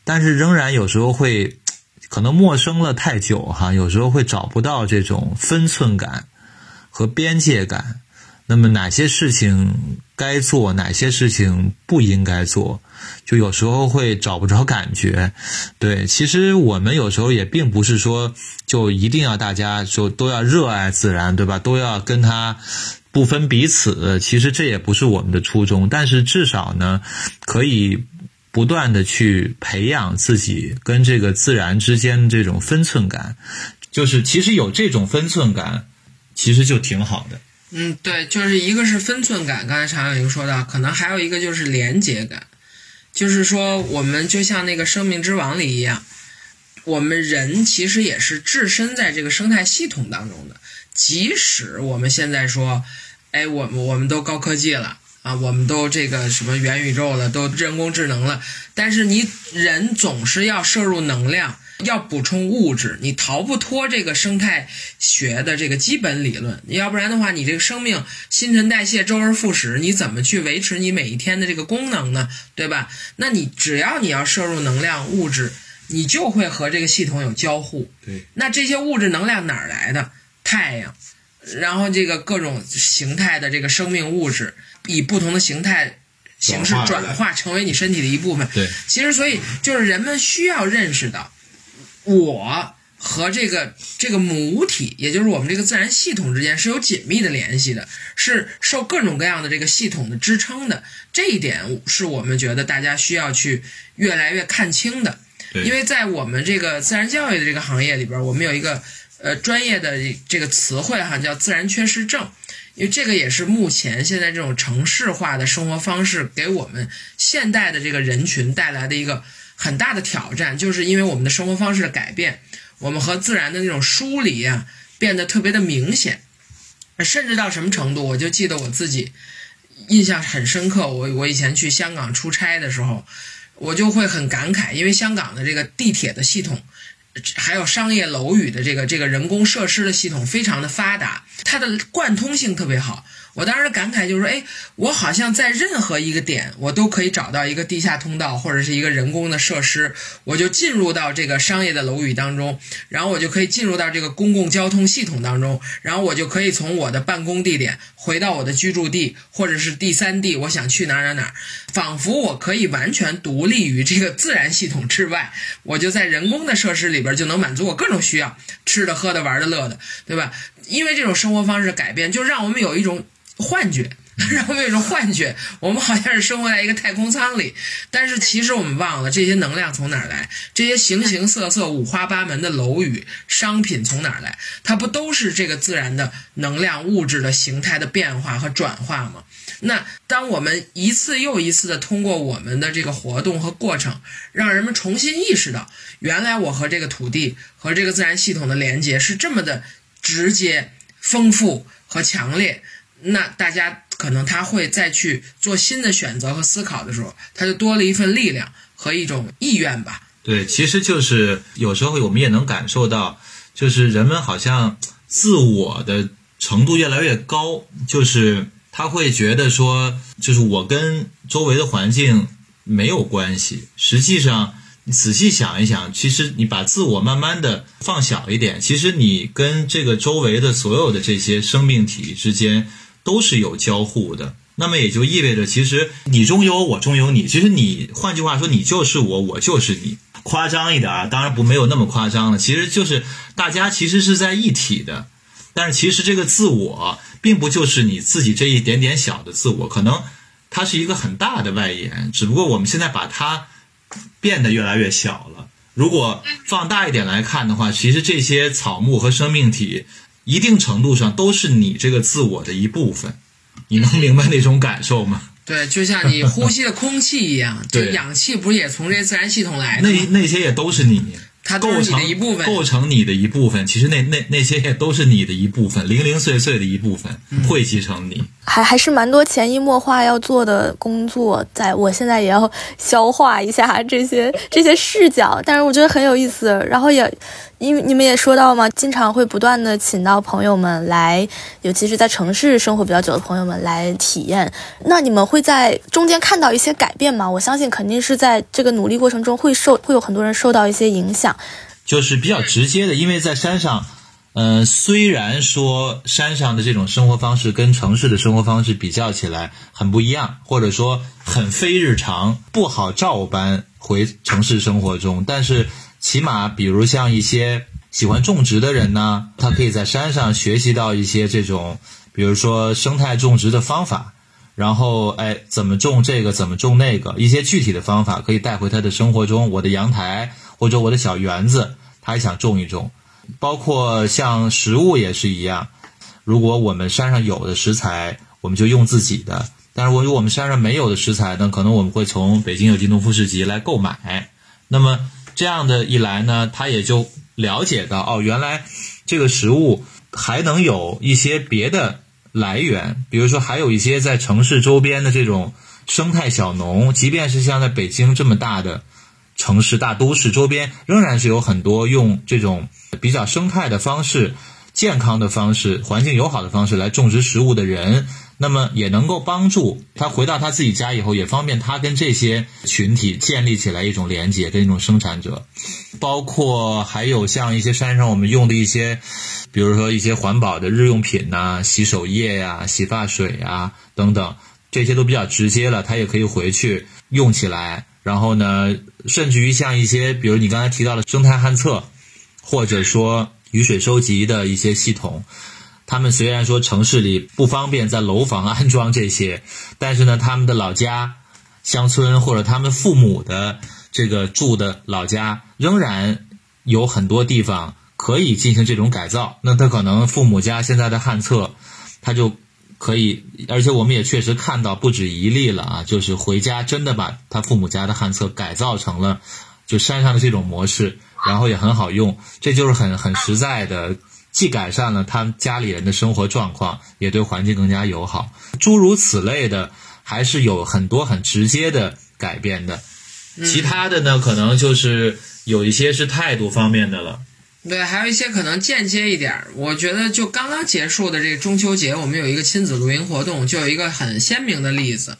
但是仍然有时候会可能陌生了太久哈，有时候会找不到这种分寸感和边界感。那么哪些事情该做，哪些事情不应该做，就有时候会找不着感觉。对，其实我们有时候也并不是说就一定要大家就都要热爱自然，对吧？都要跟它不分彼此。其实这也不是我们的初衷，但是至少呢，可以不断的去培养自己跟这个自然之间的这种分寸感。就是其实有这种分寸感，其实就挺好的。嗯，对，就是一个是分寸感，刚才常小莹说到，可能还有一个就是连接感，就是说我们就像那个生命之网里一样，我们人其实也是置身在这个生态系统当中的，即使我们现在说，哎，我们我们都高科技了啊，我们都这个什么元宇宙了，都人工智能了，但是你人总是要摄入能量。要补充物质，你逃不脱这个生态学的这个基本理论，要不然的话，你这个生命新陈代谢周而复始，你怎么去维持你每一天的这个功能呢？对吧？那你只要你要摄入能量物质，你就会和这个系统有交互。对，那这些物质能量哪儿来的？太阳，然后这个各种形态的这个生命物质，以不同的形态形式转化成为你身体的一部分。对，其实所以就是人们需要认识到。我和这个这个母体，也就是我们这个自然系统之间是有紧密的联系的，是受各种各样的这个系统的支撑的。这一点是我们觉得大家需要去越来越看清的。因为在我们这个自然教育的这个行业里边，我们有一个呃专业的这个词汇哈，叫自然缺失症。因为这个也是目前现在这种城市化的生活方式给我们现代的这个人群带来的一个。很大的挑战，就是因为我们的生活方式的改变，我们和自然的那种疏离啊，变得特别的明显，甚至到什么程度？我就记得我自己印象很深刻，我我以前去香港出差的时候，我就会很感慨，因为香港的这个地铁的系统，还有商业楼宇的这个这个人工设施的系统非常的发达，它的贯通性特别好。我当时感慨就是说，哎，我好像在任何一个点，我都可以找到一个地下通道或者是一个人工的设施，我就进入到这个商业的楼宇当中，然后我就可以进入到这个公共交通系统当中，然后我就可以从我的办公地点回到我的居住地或者是第三地，我想去哪儿哪儿哪儿，仿佛我可以完全独立于这个自然系统之外，我就在人工的设施里边就能满足我各种需要，吃的、喝的、玩的、乐的，对吧？因为这种生活方式改变，就让我们有一种。幻觉，让我们有一种幻觉，我们好像是生活在一个太空舱里，但是其实我们忘了这些能量从哪儿来，这些形形色色、五花八门的楼宇、商品从哪儿来？它不都是这个自然的能量物质的形态的变化和转化吗？那当我们一次又一次的通过我们的这个活动和过程，让人们重新意识到，原来我和这个土地和这个自然系统的连接是这么的直接、丰富和强烈。那大家可能他会再去做新的选择和思考的时候，他就多了一份力量和一种意愿吧。对，其实就是有时候我们也能感受到，就是人们好像自我的程度越来越高，就是他会觉得说，就是我跟周围的环境没有关系。实际上，你仔细想一想，其实你把自我慢慢的放小一点，其实你跟这个周围的所有的这些生命体之间。都是有交互的，那么也就意味着，其实你中有我，我中有你。其实你，换句话说，你就是我，我就是你。夸张一点啊，当然不没有那么夸张了。其实就是大家其实是在一体的，但是其实这个自我并不就是你自己这一点点小的自我，可能它是一个很大的外延，只不过我们现在把它变得越来越小了。如果放大一点来看的话，其实这些草木和生命体。一定程度上都是你这个自我的一部分，你能明白那种感受吗？对，就像你呼吸的空气一样，对，氧气不是也从这自然系统来的？那那些也都是你，它构成一部分，构成你的一部分。其实那那那些也都是你的一部分，零零碎碎的一部分汇集成你。还还是蛮多潜移默化要做的工作，在我现在也要消化一下这些这些视角，但是我觉得很有意思。然后也因为你们也说到嘛，经常会不断的请到朋友们来，尤其是在城市生活比较久的朋友们来体验。那你们会在中间看到一些改变吗？我相信肯定是在这个努力过程中会受会有很多人受到一些影响，就是比较直接的，因为在山上。嗯，虽然说山上的这种生活方式跟城市的生活方式比较起来很不一样，或者说很非日常，不好照搬回城市生活中，但是起码，比如像一些喜欢种植的人呢，他可以在山上学习到一些这种，比如说生态种植的方法，然后哎，怎么种这个，怎么种那个，一些具体的方法可以带回他的生活中。我的阳台或者我的小园子，他也想种一种。包括像食物也是一样，如果我们山上有的食材，我们就用自己的；但是如果我们山上没有的食材呢，可能我们会从北京有机农夫市集来购买。那么这样的一来呢，他也就了解到哦，原来这个食物还能有一些别的来源，比如说还有一些在城市周边的这种生态小农，即便是像在北京这么大的。城市大都市周边仍然是有很多用这种比较生态的方式、健康的方式、环境友好的方式来种植食物的人，那么也能够帮助他回到他自己家以后，也方便他跟这些群体建立起来一种连接，跟一种生产者。包括还有像一些山上我们用的一些，比如说一些环保的日用品呐，洗手液呀、洗发水啊等等，这些都比较直接了，他也可以回去用起来。然后呢，甚至于像一些，比如你刚才提到的生态旱厕，或者说雨水收集的一些系统，他们虽然说城市里不方便在楼房安装这些，但是呢，他们的老家、乡村或者他们父母的这个住的老家，仍然有很多地方可以进行这种改造。那他可能父母家现在的旱厕，他就。可以，而且我们也确实看到不止一例了啊！就是回家真的把他父母家的旱厕改造成了就山上的这种模式，然后也很好用，这就是很很实在的，既改善了他们家里人的生活状况，也对环境更加友好。诸如此类的，还是有很多很直接的改变的。其他的呢，可能就是有一些是态度方面的了。对，还有一些可能间接一点我觉得就刚刚结束的这个中秋节，我们有一个亲子露营活动，就有一个很鲜明的例子，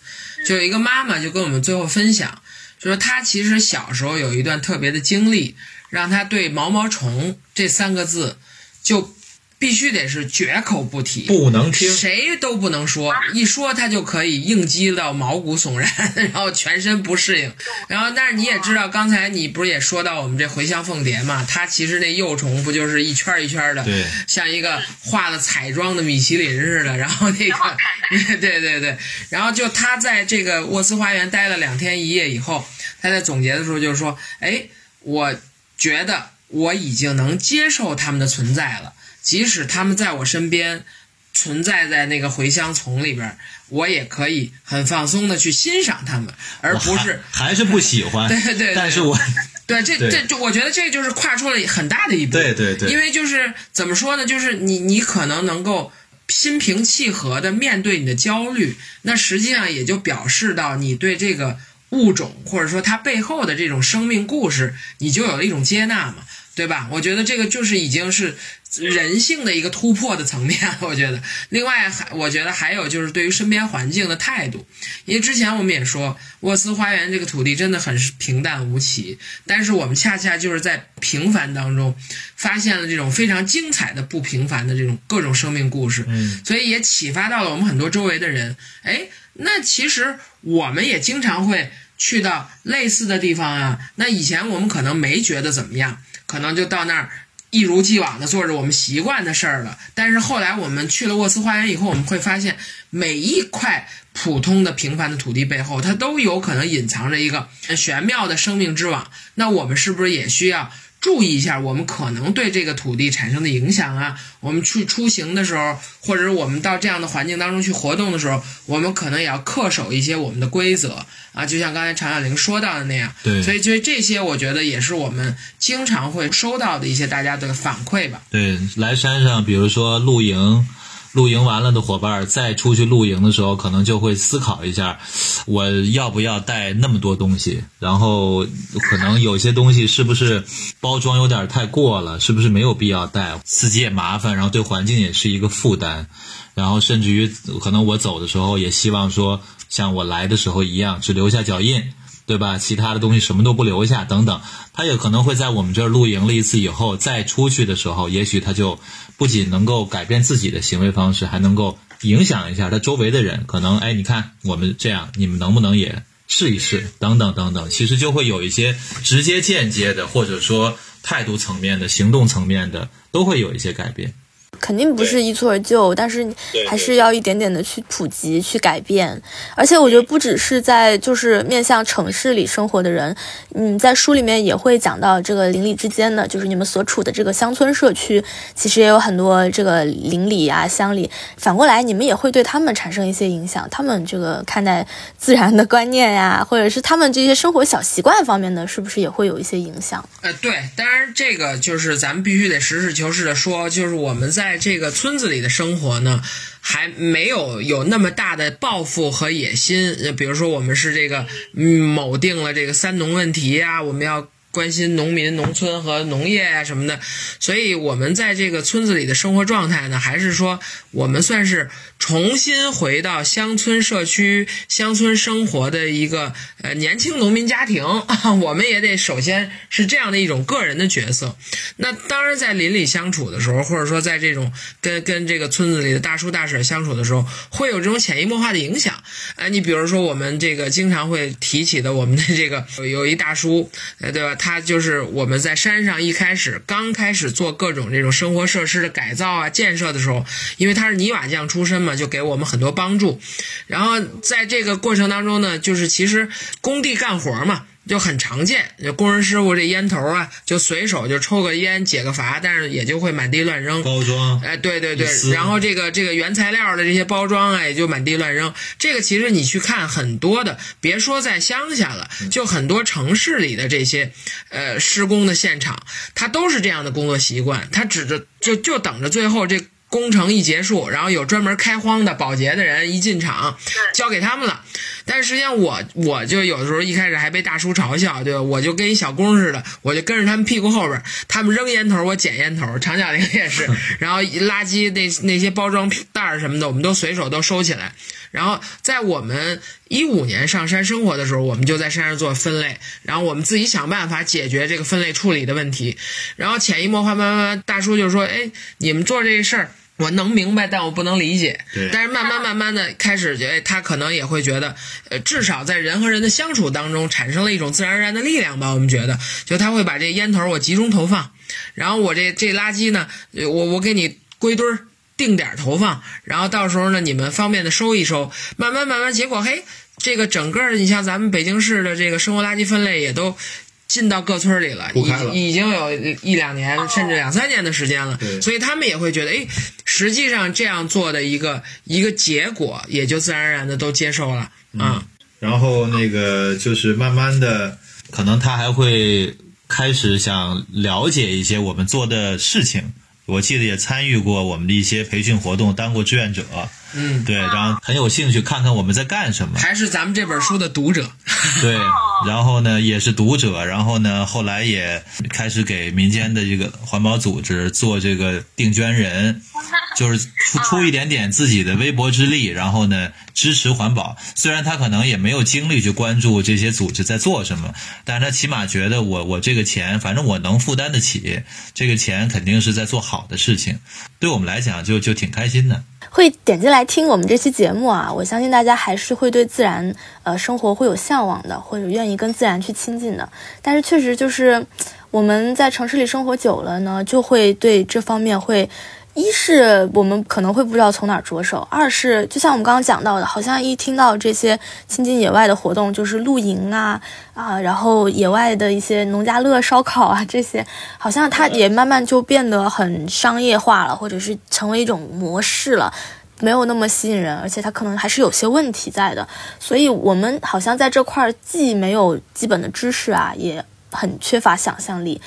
就有一个妈妈就跟我们最后分享，就说她其实小时候有一段特别的经历，让她对毛毛虫这三个字就。必须得是绝口不提，不能听，谁都不能说。一说他就可以应激到毛骨悚然，然后全身不适应。然后，但是你也知道，刚才你不是也说到我们这茴香凤蝶嘛？它其实那幼虫不就是一圈一圈的，对，像一个画了彩妆的米其林似的。然后那个，对对对，然后就他在这个沃斯花园待了两天一夜以后，他在总结的时候就是说：“哎，我觉得我已经能接受他们的存在了。”即使他们在我身边，存在在那个茴香丛里边，我也可以很放松的去欣赏他们，而不是还是不喜欢。对对，但是我 对这这就我觉得这就是跨出了很大的一步。对对对，因为就是怎么说呢？就是你你可能能够心平气和的面对你的焦虑，那实际上也就表示到你对这个物种或者说它背后的这种生命故事，你就有了一种接纳嘛。对吧？我觉得这个就是已经是人性的一个突破的层面。我觉得，另外还我觉得还有就是对于身边环境的态度。因为之前我们也说，沃斯花园这个土地真的很平淡无奇，但是我们恰恰就是在平凡当中发现了这种非常精彩的不平凡的这种各种生命故事。嗯，所以也启发到了我们很多周围的人。哎，那其实我们也经常会去到类似的地方啊。那以前我们可能没觉得怎么样。可能就到那儿一如既往的做着我们习惯的事儿了。但是后来我们去了沃斯花园以后，我们会发现每一块普通的平凡的土地背后，它都有可能隐藏着一个玄妙的生命之网。那我们是不是也需要？注意一下，我们可能对这个土地产生的影响啊。我们去出行的时候，或者是我们到这样的环境当中去活动的时候，我们可能也要恪守一些我们的规则啊。就像刚才常小玲说到的那样，对。所以，就这些，我觉得也是我们经常会收到的一些大家的反馈吧。对，来山上，比如说露营，露营完了的伙伴再出去露营的时候，可能就会思考一下，我要不要带那么多东西？然后可能有些东西是不是包装有点太过了？是不是没有必要带？自己也麻烦，然后对环境也是一个负担。然后甚至于可能我走的时候也希望说，像我来的时候一样，只留下脚印。对吧？其他的东西什么都不留下，等等，他也可能会在我们这儿露营了一次以后，再出去的时候，也许他就不仅能够改变自己的行为方式，还能够影响一下他周围的人。可能，哎，你看我们这样，你们能不能也试一试？等等等等，其实就会有一些直接、间接的，或者说态度层面的、行动层面的，都会有一些改变。肯定不是一蹴而就，但是还是要一点点的去普及、去改变。而且我觉得不只是在就是面向城市里生活的人，嗯，在书里面也会讲到这个邻里之间的，就是你们所处的这个乡村社区，其实也有很多这个邻里啊、乡里。反过来，你们也会对他们产生一些影响，他们这个看待自然的观念呀，或者是他们这些生活小习惯方面的，是不是也会有一些影响？呃，对，当然这个就是咱们必须得实事求是的说，就是我们在。在这个村子里的生活呢，还没有有那么大的抱负和野心。比如说，我们是这个嗯某定了这个三农问题啊，我们要。关心农民、农村和农业啊什么的，所以我们在这个村子里的生活状态呢，还是说我们算是重新回到乡村社区、乡村生活的一个呃年轻农民家庭。我们也得首先是这样的一种个人的角色。那当然，在邻里相处的时候，或者说在这种跟跟这个村子里的大叔大婶相处的时候，会有这种潜移默化的影响。哎，你比如说我们这个经常会提起的，我们的这个 有一大叔，呃，对吧？他就是我们在山上一开始刚开始做各种这种生活设施的改造啊建设的时候，因为他是泥瓦匠出身嘛，就给我们很多帮助。然后在这个过程当中呢，就是其实工地干活嘛。就很常见，就工人师傅这烟头啊，就随手就抽个烟解个乏，但是也就会满地乱扔。包装，哎，对对对，然后这个这个原材料的这些包装啊，也就满地乱扔。这个其实你去看很多的，别说在乡下了，就很多城市里的这些，呃，施工的现场，他都是这样的工作习惯，他指着就就等着最后这。工程一结束，然后有专门开荒的保洁的人一进场，交给他们了。但是实际上，我我就有的时候一开始还被大叔嘲笑，对吧？我就跟一小工似的，我就跟着他们屁股后边，他们扔烟头，我捡烟头。长脚那个也是，然后垃圾那那些包装袋什么的，我们都随手都收起来。然后在我们一五年上山生活的时候，我们就在山上做分类，然后我们自己想办法解决这个分类处理的问题。然后潜移默化，慢慢慢，大叔就说：“哎，你们做这个事儿。”我能明白，但我不能理解。但是慢慢慢慢的开始，哎，他可能也会觉得，呃，至少在人和人的相处当中，产生了一种自然而然的力量吧。我们觉得，就他会把这烟头我集中投放，然后我这这垃圾呢，我我给你归堆儿定点投放，然后到时候呢，你们方便的收一收。慢慢慢慢，结果嘿，这个整个你像咱们北京市的这个生活垃圾分类也都。进到各村里了，已已经有一两年甚至两三年的时间了，所以他们也会觉得，哎，实际上这样做的一个一个结果，也就自然而然的都接受了啊。然后那个就是慢慢的，可能他还会开始想了解一些我们做的事情。我记得也参与过我们的一些培训活动，当过志愿者。嗯，对，然后很有兴趣看看我们在干什么。还是咱们这本书的读者。对，然后呢，也是读者，然后呢，后来也开始给民间的这个环保组织做这个定捐人。就是出出一点点自己的微薄之力，然后呢支持环保。虽然他可能也没有精力去关注这些组织在做什么，但是他起码觉得我我这个钱，反正我能负担得起，这个钱肯定是在做好的事情。对我们来讲，就就挺开心的。会点进来听我们这期节目啊，我相信大家还是会对自然呃生活会有向往的，或者愿意跟自然去亲近的。但是确实就是我们在城市里生活久了呢，就会对这方面会。一是我们可能会不知道从哪儿着手，二是就像我们刚刚讲到的，好像一听到这些亲近野外的活动，就是露营啊啊，然后野外的一些农家乐、烧烤啊这些，好像它也慢慢就变得很商业化了，或者是成为一种模式了，没有那么吸引人，而且它可能还是有些问题在的。所以，我们好像在这块儿既没有基本的知识啊，也。很缺乏想象力。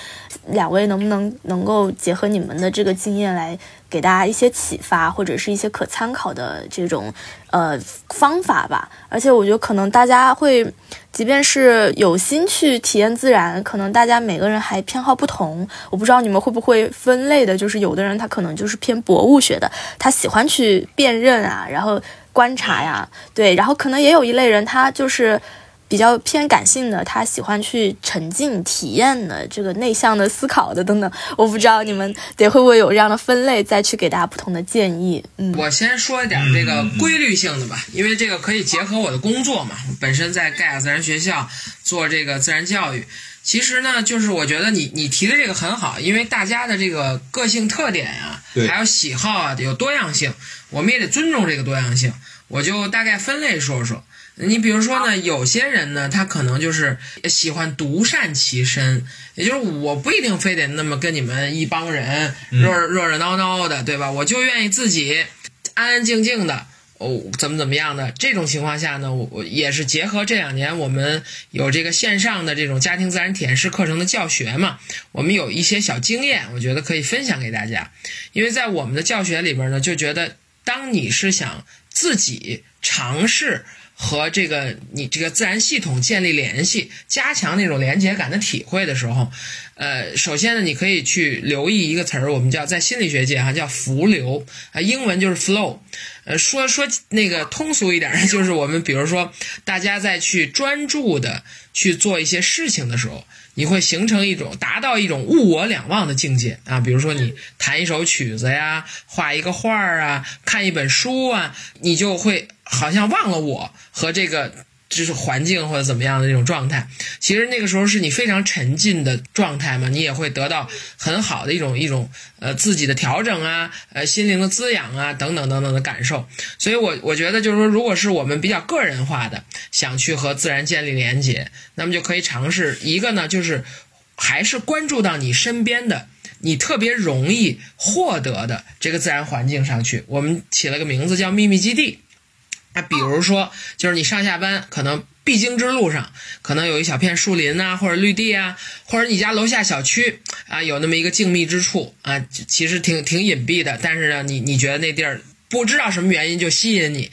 两位能不能能够结合你们的这个经验来给大家一些启发，或者是一些可参考的这种呃方法吧？而且我觉得可能大家会，即便是有心去体验自然，可能大家每个人还偏好不同。我不知道你们会不会分类的，就是有的人他可能就是偏博物学的，他喜欢去辨认啊，然后观察呀，对，然后可能也有一类人他就是。比较偏感性的，他喜欢去沉浸体验的，这个内向的思考的等等，我不知道你们得会不会有这样的分类，再去给大家不同的建议。嗯，我先说一点这个规律性的吧，因为这个可以结合我的工作嘛，本身在盖亚自然学校做这个自然教育。其实呢，就是我觉得你你提的这个很好，因为大家的这个个性特点呀，还有喜好啊，有多样性，我们也得尊重这个多样性。我就大概分类说说。你比如说呢，有些人呢，他可能就是喜欢独善其身，也就是我不一定非得那么跟你们一帮人热热热闹闹的，对吧？我就愿意自己安安静静的哦，怎么怎么样的这种情况下呢，我我也是结合这两年我们有这个线上的这种家庭自然体验师课程的教学嘛，我们有一些小经验，我觉得可以分享给大家。因为在我们的教学里边呢，就觉得当你是想自己尝试。和这个你这个自然系统建立联系，加强那种连接感的体会的时候，呃，首先呢，你可以去留意一个词儿，我们叫在心理学界哈叫浮流啊，英文就是 flow，呃，说说那个通俗一点，就是我们比如说大家在去专注的去做一些事情的时候，你会形成一种达到一种物我两忘的境界啊，比如说你弹一首曲子呀，画一个画儿啊，看一本书啊，你就会。好像忘了我和这个就是环境或者怎么样的那种状态，其实那个时候是你非常沉浸的状态嘛，你也会得到很好的一种一种呃自己的调整啊，呃心灵的滋养啊等等等等的感受。所以，我我觉得就是说，如果是我们比较个人化的想去和自然建立连接，那么就可以尝试一个呢，就是还是关注到你身边的你特别容易获得的这个自然环境上去。我们起了个名字叫秘密基地。那比如说，就是你上下班可能必经之路上，可能有一小片树林呐，或者绿地啊，或者你家楼下小区啊，有那么一个静谧之处啊，其实挺挺隐蔽的，但是呢，你你觉得那地儿不知道什么原因就吸引你，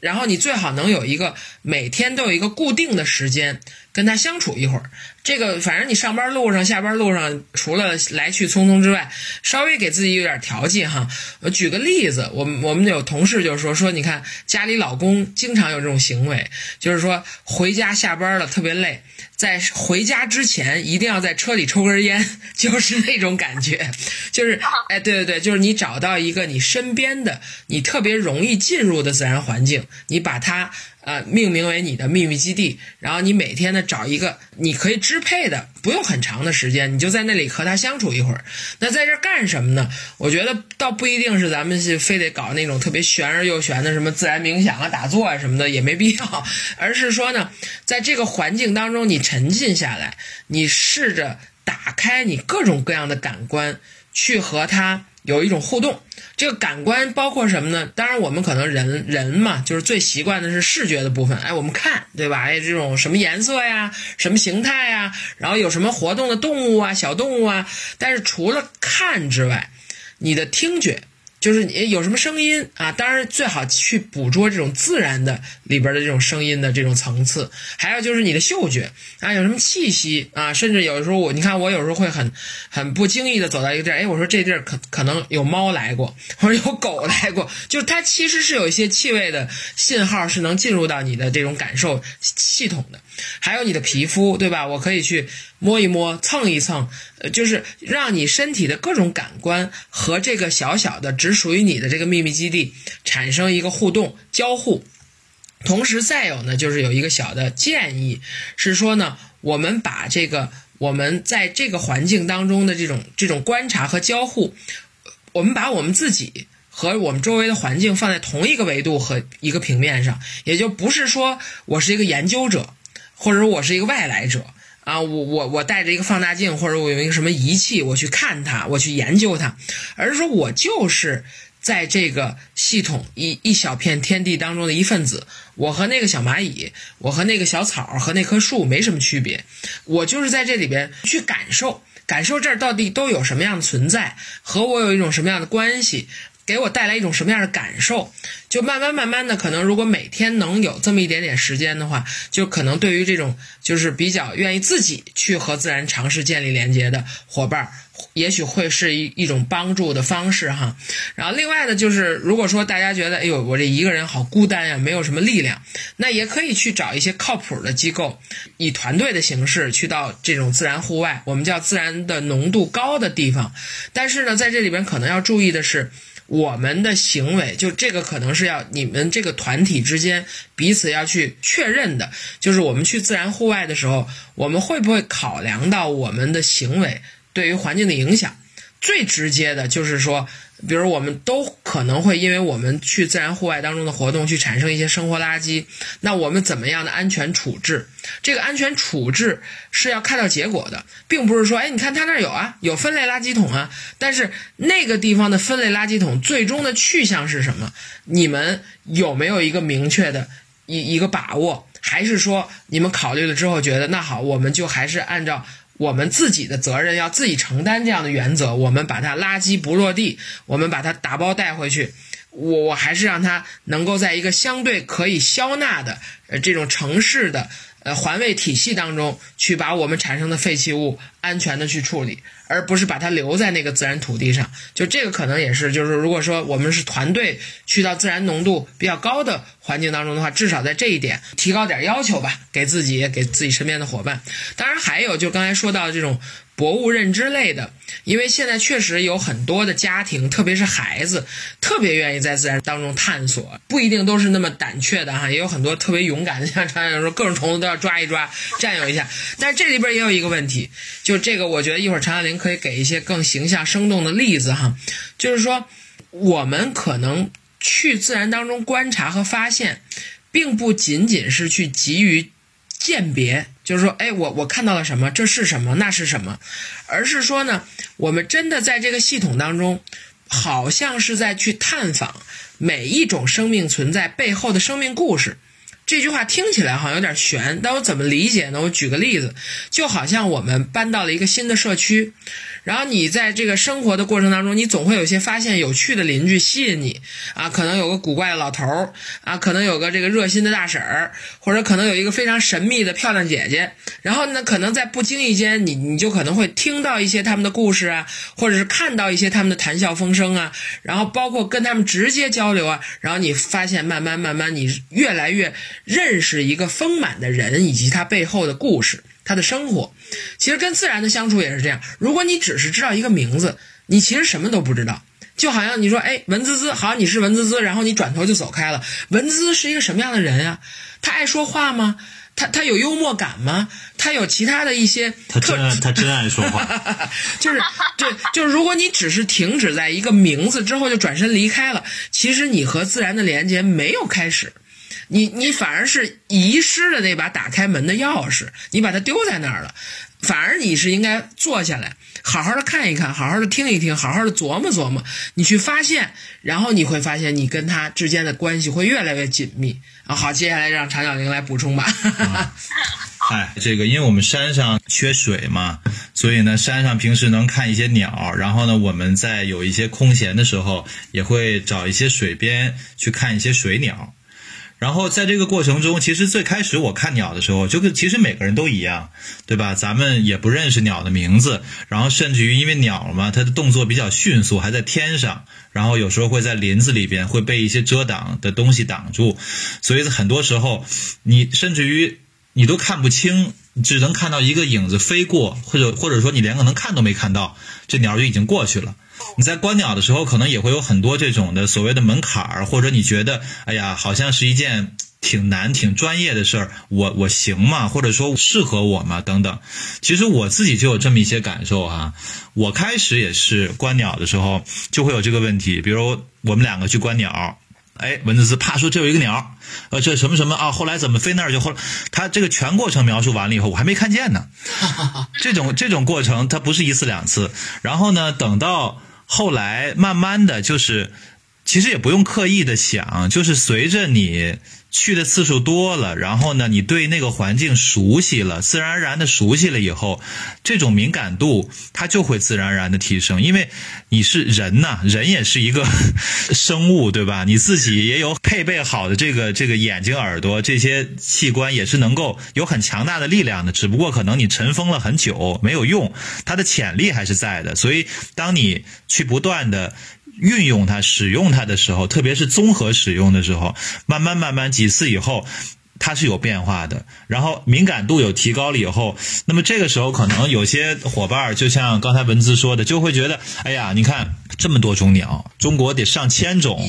然后你最好能有一个每天都有一个固定的时间跟他相处一会儿。这个反正你上班路上、下班路上，除了来去匆匆之外，稍微给自己有点调剂哈。我举个例子，我们我们有同事就是说说，你看家里老公经常有这种行为，就是说回家下班了特别累，在回家之前一定要在车里抽根烟，就是那种感觉，就是 哎，对对对，就是你找到一个你身边的、你特别容易进入的自然环境，你把它。呃，命名为你的秘密基地，然后你每天呢找一个你可以支配的，不用很长的时间，你就在那里和他相处一会儿。那在这干什么呢？我觉得倒不一定是咱们是非得搞那种特别玄而又玄的什么自然冥想啊、打坐啊什么的，也没必要。而是说呢，在这个环境当中，你沉浸下来，你试着打开你各种各样的感官，去和他有一种互动。这个感官包括什么呢？当然，我们可能人人嘛，就是最习惯的是视觉的部分。哎，我们看，对吧？哎，这种什么颜色呀，什么形态呀，然后有什么活动的动物啊，小动物啊。但是除了看之外，你的听觉。就是你有什么声音啊？当然最好去捕捉这种自然的里边的这种声音的这种层次。还有就是你的嗅觉啊，有什么气息啊？甚至有的时候我，你看我有时候会很很不经意的走到一个地儿，哎，我说这地儿可可能有猫来过，或者有狗来过，就是它其实是有一些气味的信号是能进入到你的这种感受系统的。还有你的皮肤，对吧？我可以去摸一摸、蹭一蹭，呃，就是让你身体的各种感官和这个小小的只属于你的这个秘密基地产生一个互动交互。同时，再有呢，就是有一个小的建议，是说呢，我们把这个我们在这个环境当中的这种这种观察和交互，我们把我们自己和我们周围的环境放在同一个维度和一个平面上，也就不是说我是一个研究者。或者我是一个外来者啊，我我我带着一个放大镜，或者我有一个什么仪器，我去看它，我去研究它，而是说我就是在这个系统一一小片天地当中的一份子。我和那个小蚂蚁，我和那个小草和那棵树没什么区别，我就是在这里边去感受，感受这儿到底都有什么样的存在，和我有一种什么样的关系。给我带来一种什么样的感受？就慢慢慢慢的，可能如果每天能有这么一点点时间的话，就可能对于这种就是比较愿意自己去和自然尝试建立连接的伙伴，也许会是一一种帮助的方式哈。然后另外呢，就是如果说大家觉得，哎呦，我这一个人好孤单呀，没有什么力量，那也可以去找一些靠谱的机构，以团队的形式去到这种自然户外，我们叫自然的浓度高的地方。但是呢，在这里边可能要注意的是。我们的行为，就这个可能是要你们这个团体之间彼此要去确认的，就是我们去自然户外的时候，我们会不会考量到我们的行为对于环境的影响？最直接的就是说。比如，我们都可能会因为我们去自然户外当中的活动，去产生一些生活垃圾。那我们怎么样的安全处置？这个安全处置是要看到结果的，并不是说，哎，你看他那儿有啊，有分类垃圾桶啊。但是那个地方的分类垃圾桶最终的去向是什么？你们有没有一个明确的一一个把握？还是说你们考虑了之后觉得，那好，我们就还是按照。我们自己的责任要自己承担，这样的原则，我们把它垃圾不落地，我们把它打包带回去，我我还是让它能够在一个相对可以消纳的呃这种城市的呃环卫体系当中去把我们产生的废弃物安全的去处理。而不是把它留在那个自然土地上，就这个可能也是，就是如果说我们是团队去到自然浓度比较高的环境当中的话，至少在这一点提高点要求吧，给自己，给自己身边的伙伴。当然还有，就刚才说到的这种。博物认知类的，因为现在确实有很多的家庭，特别是孩子，特别愿意在自然当中探索，不一定都是那么胆怯的哈，也有很多特别勇敢的，像常常说各种虫子都要抓一抓，占有一下。但是这里边也有一个问题，就这个，我觉得一会儿常小玲可以给一些更形象生动的例子哈，就是说我们可能去自然当中观察和发现，并不仅仅是去急于。鉴别就是说，哎，我我看到了什么？这是什么？那是什么？而是说呢，我们真的在这个系统当中，好像是在去探访每一种生命存在背后的生命故事。这句话听起来好像有点悬，但我怎么理解呢？我举个例子，就好像我们搬到了一个新的社区。然后你在这个生活的过程当中，你总会有些发现有趣的邻居吸引你啊，可能有个古怪的老头儿啊，可能有个这个热心的大婶儿，或者可能有一个非常神秘的漂亮姐姐。然后呢，可能在不经意间，你你就可能会听到一些他们的故事啊，或者是看到一些他们的谈笑风生啊，然后包括跟他们直接交流啊，然后你发现慢慢慢慢，你越来越认识一个丰满的人以及他背后的故事。他的生活，其实跟自然的相处也是这样。如果你只是知道一个名字，你其实什么都不知道。就好像你说，哎，文滋滋，好，你是文滋滋，然后你转头就走开了。文滋滋是一个什么样的人呀？他爱说话吗？他他有幽默感吗？他有其他的一些？他真他真爱说话，就是对，就是如果你只是停止在一个名字之后就转身离开了，其实你和自然的连接没有开始。你你反而是遗失了那把打开门的钥匙，你把它丢在那儿了。反而你是应该坐下来，好好的看一看，好好的听一听，好好的琢磨琢磨，你去发现，然后你会发现你跟他之间的关系会越来越紧密。啊，好，接下来让常小玲来补充吧。嗨，这个因为我们山上缺水嘛，所以呢，山上平时能看一些鸟，然后呢，我们在有一些空闲的时候，也会找一些水边去看一些水鸟。然后在这个过程中，其实最开始我看鸟的时候，就跟其实每个人都一样，对吧？咱们也不认识鸟的名字，然后甚至于因为鸟嘛，它的动作比较迅速，还在天上，然后有时候会在林子里边会被一些遮挡的东西挡住，所以很多时候你甚至于你都看不清，只能看到一个影子飞过，或者或者说你连个能看都没看到，这鸟就已经过去了。你在观鸟的时候，可能也会有很多这种的所谓的门槛儿，或者你觉得，哎呀，好像是一件挺难、挺专业的事儿，我我行吗？或者说适合我吗？等等。其实我自己就有这么一些感受哈。我开始也是观鸟的时候，就会有这个问题。比如我们两个去观鸟，哎，文字字啪说这有一个鸟，呃，这什么什么啊？后来怎么飞那儿就后来，他这个全过程描述完了以后，我还没看见呢。这种这种过程，它不是一次两次。然后呢，等到。后来慢慢的就是，其实也不用刻意的想，就是随着你去的次数多了，然后呢，你对那个环境熟悉了，自然而然的熟悉了以后，这种敏感度它就会自然而然的提升。因为你是人呐，人也是一个 生物，对吧？你自己也有配备好的这个这个眼睛、耳朵这些器官，也是能够有很强大的力量的。只不过可能你尘封了很久没有用，它的潜力还是在的。所以当你去不断的。运用它、使用它的时候，特别是综合使用的时候，慢慢慢慢几次以后，它是有变化的。然后敏感度有提高了以后，那么这个时候可能有些伙伴儿，就像刚才文字说的，就会觉得，哎呀，你看这么多种鸟，中国得上千种，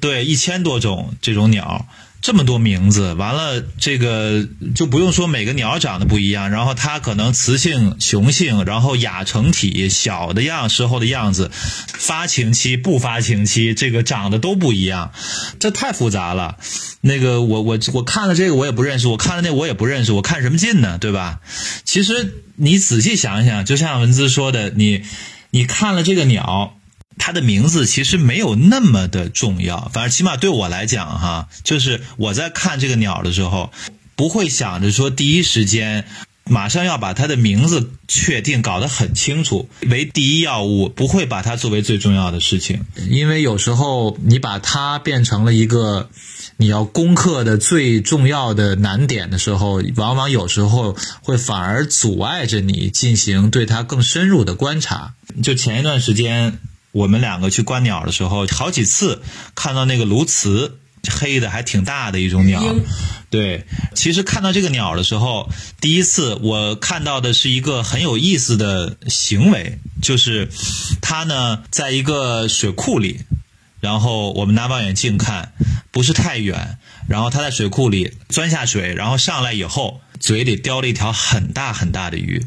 对，一千多种这种鸟。这么多名字，完了这个就不用说每个鸟长得不一样，然后它可能雌性、雄性，然后亚成体、小的样时候的样子，发情期、不发情期，这个长得都不一样，这太复杂了。那个我我我看了这个我也不认识，我看了那我也不认识，我看什么劲呢？对吧？其实你仔细想想，就像文字说的，你你看了这个鸟。它的名字其实没有那么的重要，反正起码对我来讲哈，就是我在看这个鸟的时候，不会想着说第一时间马上要把它的名字确定搞得很清楚为第一要务，不会把它作为最重要的事情，因为有时候你把它变成了一个你要攻克的最重要的难点的时候，往往有时候会反而阻碍着你进行对它更深入的观察。就前一段时间。我们两个去观鸟的时候，好几次看到那个鸬鹚，黑的还挺大的一种鸟。对，其实看到这个鸟的时候，第一次我看到的是一个很有意思的行为，就是它呢在一个水库里，然后我们拿望远镜看，不是太远，然后它在水库里钻下水，然后上来以后，嘴里叼了一条很大很大的鱼，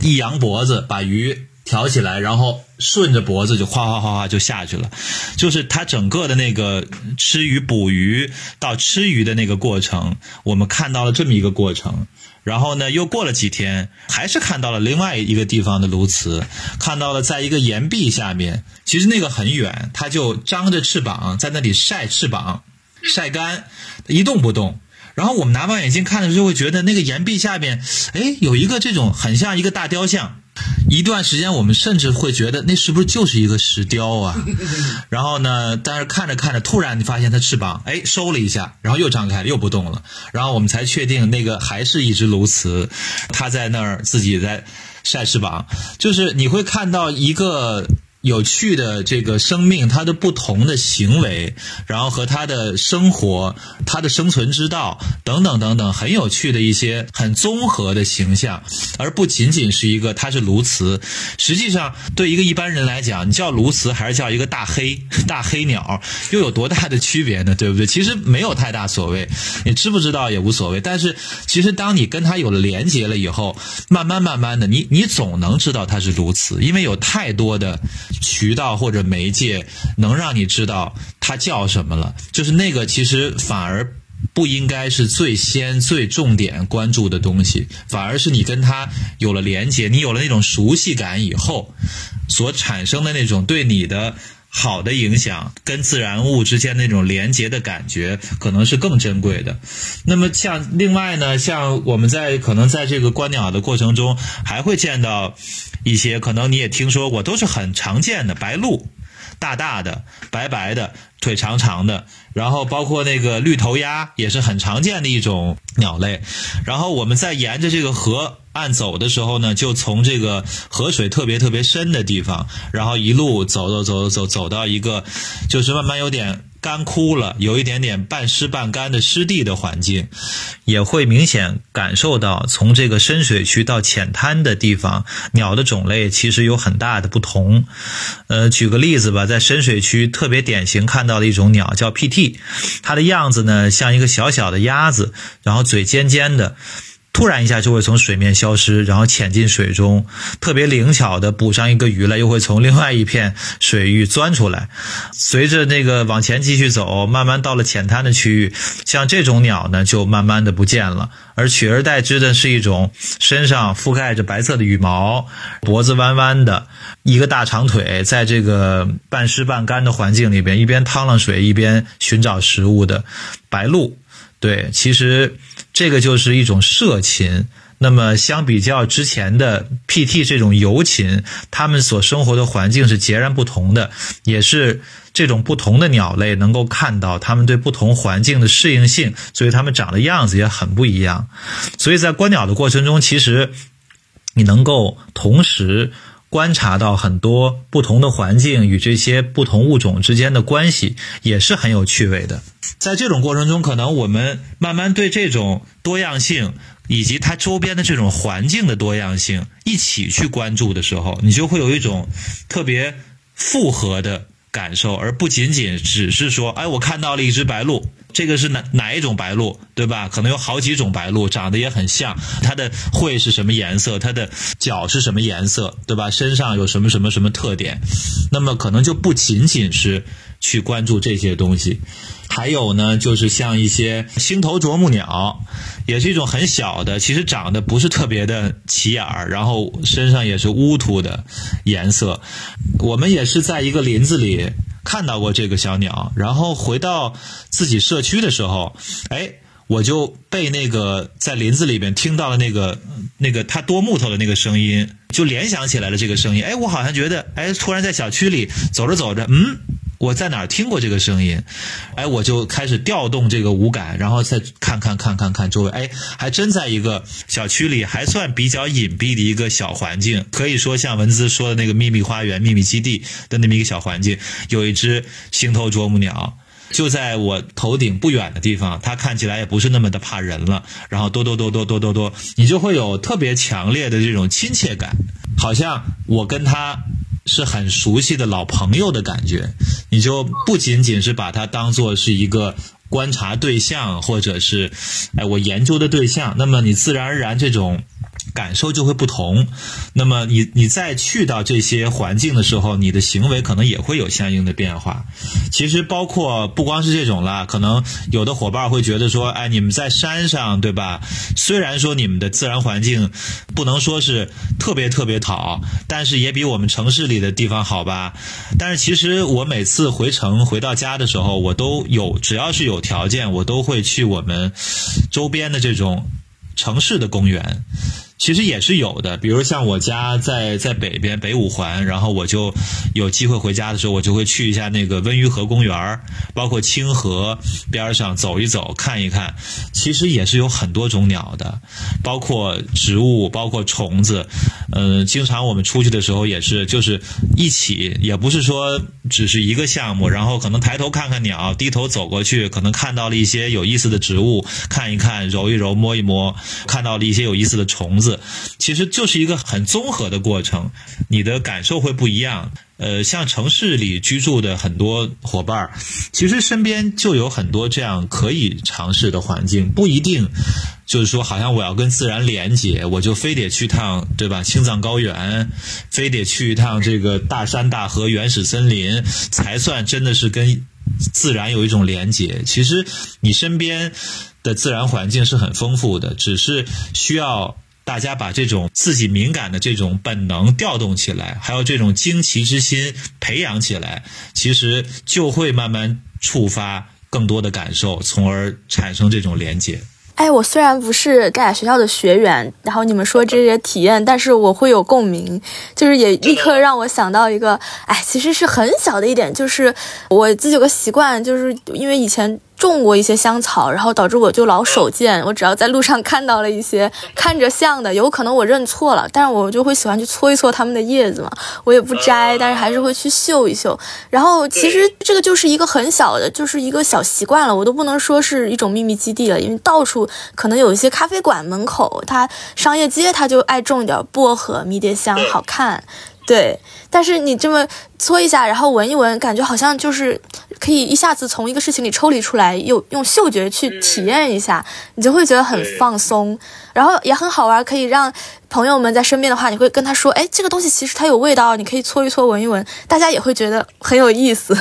一扬脖子把鱼。挑起来，然后顺着脖子就哗哗哗哗就下去了，就是它整个的那个吃鱼、捕鱼到吃鱼的那个过程，我们看到了这么一个过程。然后呢，又过了几天，还是看到了另外一个地方的鸬鹚，看到了在一个岩壁下面，其实那个很远，它就张着翅膀在那里晒翅膀，晒干，一动不动。然后我们拿望远镜看的时候，就会觉得那个岩壁下面，哎，有一个这种很像一个大雕像。一段时间，我们甚至会觉得那是不是就是一个石雕啊？然后呢，但是看着看着，突然你发现它翅膀哎收了一下，然后又张开了，又不动了。然后我们才确定那个还是一只鸬鹚，它在那儿自己在晒翅膀。就是你会看到一个。有趣的这个生命，它的不同的行为，然后和它的生活、它的生存之道等等等等，很有趣的一些很综合的形象，而不仅仅是一个它是鸬鹚。实际上，对一个一般人来讲，你叫鸬鹚还是叫一个大黑大黑鸟，又有多大的区别呢？对不对？其实没有太大所谓，你知不知道也无所谓。但是，其实当你跟它有了连接了以后，慢慢慢慢的，你你总能知道它是鸬鹚，因为有太多的。渠道或者媒介能让你知道他叫什么了，就是那个其实反而不应该是最先最重点关注的东西，反而是你跟他有了连接，你有了那种熟悉感以后所产生的那种对你的好的影响，跟自然物之间那种连接的感觉，可能是更珍贵的。那么像另外呢，像我们在可能在这个观鸟的过程中，还会见到。一些可能你也听说过，都是很常见的白鹭，大大的、白白的，腿长长的，然后包括那个绿头鸭也是很常见的一种鸟类。然后我们在沿着这个河岸走的时候呢，就从这个河水特别特别深的地方，然后一路走走走走走到一个，就是慢慢有点。干枯了，有一点点半湿半干的湿地的环境，也会明显感受到从这个深水区到浅滩的地方，鸟的种类其实有很大的不同。呃，举个例子吧，在深水区特别典型看到的一种鸟叫 PT，它的样子呢像一个小小的鸭子，然后嘴尖尖的。突然一下就会从水面消失，然后潜进水中，特别灵巧的捕上一个鱼来，又会从另外一片水域钻出来。随着那个往前继续走，慢慢到了浅滩的区域，像这种鸟呢，就慢慢的不见了，而取而代之的是一种身上覆盖着白色的羽毛，脖子弯弯的，一个大长腿，在这个半湿半干的环境里边，一边趟浪水，一边寻找食物的白鹭。对，其实这个就是一种社禽。那么相比较之前的 PT 这种游禽，它们所生活的环境是截然不同的，也是这种不同的鸟类能够看到它们对不同环境的适应性，所以它们长的样子也很不一样。所以在观鸟的过程中，其实你能够同时。观察到很多不同的环境与这些不同物种之间的关系，也是很有趣味的。在这种过程中，可能我们慢慢对这种多样性以及它周边的这种环境的多样性一起去关注的时候，你就会有一种特别复合的感受，而不仅仅只是说，哎，我看到了一只白鹭。这个是哪哪一种白鹭，对吧？可能有好几种白鹭，长得也很像。它的喙是什么颜色？它的脚是什么颜色？对吧？身上有什么什么什么特点？那么可能就不仅仅是去关注这些东西，还有呢，就是像一些星头啄木鸟，也是一种很小的，其实长得不是特别的起眼儿，然后身上也是乌秃的颜色。我们也是在一个林子里。看到过这个小鸟，然后回到自己社区的时候，哎，我就被那个在林子里边听到了那个那个它剁木头的那个声音，就联想起来了这个声音。哎，我好像觉得，哎，突然在小区里走着走着，嗯。我在哪儿听过这个声音？哎，我就开始调动这个五感，然后再看看看看看周围。哎，还真在一个小区里，还算比较隐蔽的一个小环境，可以说像文姿说的那个秘密花园、秘密基地的那么一个小环境，有一只星头啄木鸟，就在我头顶不远的地方。它看起来也不是那么的怕人了，然后哆哆哆哆哆哆哆，你就会有特别强烈的这种亲切感，好像我跟它。是很熟悉的老朋友的感觉，你就不仅仅是把它当做是一个观察对象，或者是哎我研究的对象，那么你自然而然这种。感受就会不同，那么你你再去到这些环境的时候，你的行为可能也会有相应的变化。其实包括不光是这种了，可能有的伙伴会觉得说，哎，你们在山上对吧？虽然说你们的自然环境不能说是特别特别好，但是也比我们城市里的地方好吧？但是其实我每次回城回到家的时候，我都有只要是有条件，我都会去我们周边的这种城市的公园。其实也是有的，比如像我家在在北边北五环，然后我就有机会回家的时候，我就会去一下那个温榆河公园，包括清河边上走一走，看一看。其实也是有很多种鸟的，包括植物，包括虫子。嗯，经常我们出去的时候也是，就是一起，也不是说只是一个项目，然后可能抬头看看鸟，低头走过去，可能看到了一些有意思的植物，看一看，揉一揉，摸一摸，看到了一些有意思的虫子。其实就是一个很综合的过程，你的感受会不一样。呃，像城市里居住的很多伙伴儿，其实身边就有很多这样可以尝试的环境，不一定就是说，好像我要跟自然连接，我就非得去趟，对吧？青藏高原，非得去一趟这个大山大河、原始森林，才算真的是跟自然有一种连接。其实你身边的自然环境是很丰富的，只是需要。大家把这种自己敏感的这种本能调动起来，还有这种惊奇之心培养起来，其实就会慢慢触发更多的感受，从而产生这种连接。哎，我虽然不是盖亚学校的学员，然后你们说这些体验，但是我会有共鸣，就是也立刻让我想到一个，哎，其实是很小的一点，就是我自己有个习惯，就是因为以前。种过一些香草，然后导致我就老手贱。我只要在路上看到了一些看着像的，有可能我认错了，但是我就会喜欢去搓一搓它们的叶子嘛。我也不摘，但是还是会去嗅一嗅。然后其实这个就是一个很小的，就是一个小习惯了。我都不能说是一种秘密基地了，因为到处可能有一些咖啡馆门口，它商业街它就爱种点薄荷、迷迭香，好看。对，但是你这么搓一下，然后闻一闻，感觉好像就是可以一下子从一个事情里抽离出来，又用嗅觉去体验一下，你就会觉得很放松，然后也很好玩，可以让朋友们在身边的话，你会跟他说，哎，这个东西其实它有味道，你可以搓一搓，闻一闻，大家也会觉得很有意思。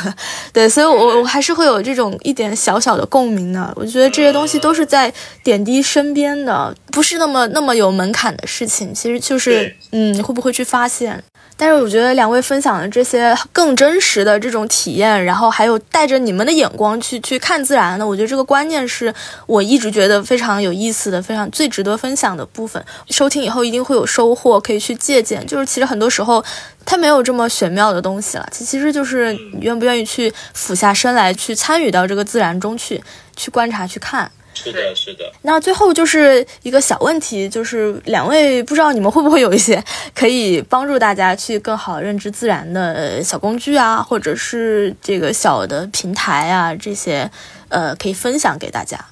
对，所以我我还是会有这种一点小小的共鸣的。我觉得这些东西都是在点滴身边的，不是那么那么有门槛的事情，其实就是嗯，会不会去发现？但是我觉得两位分享的这些 更真实的这种体验，然后还有带着你们的眼光去去看自然的，我觉得这个观念是我一直觉得非常有意思的，非常最值得分享的部分。收听以后一定会有收获，可以去借鉴。就是其实很多时候它没有这么玄妙的东西了，其其实就是你愿不愿意去俯下身来，去参与到这个自然中去，去观察，去看。是的，是的。那最后就是一个小问题，就是两位不知道你们会不会有一些 可以帮助大家去更好认知自然的小工具啊，或者是这个小的平台啊，这些呃可以分享给大家。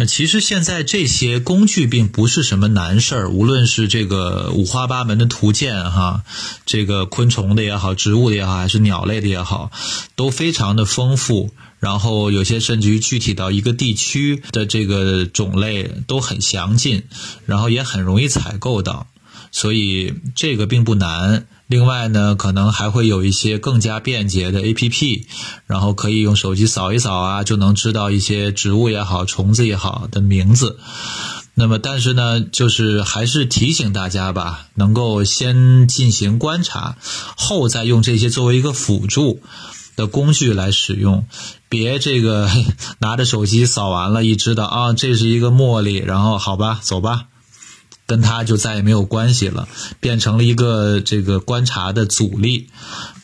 那其实现在这些工具并不是什么难事儿，无论是这个五花八门的图鉴哈，这个昆虫的也好，植物的也好，还是鸟类的也好，都非常的丰富。然后有些甚至于具体到一个地区的这个种类都很详尽，然后也很容易采购到，所以这个并不难。另外呢，可能还会有一些更加便捷的 APP，然后可以用手机扫一扫啊，就能知道一些植物也好、虫子也好的名字。那么，但是呢，就是还是提醒大家吧，能够先进行观察，后再用这些作为一个辅助。的工具来使用，别这个 拿着手机扫完了，一知道啊，这是一个茉莉，然后好吧，走吧，跟他就再也没有关系了，变成了一个这个观察的阻力，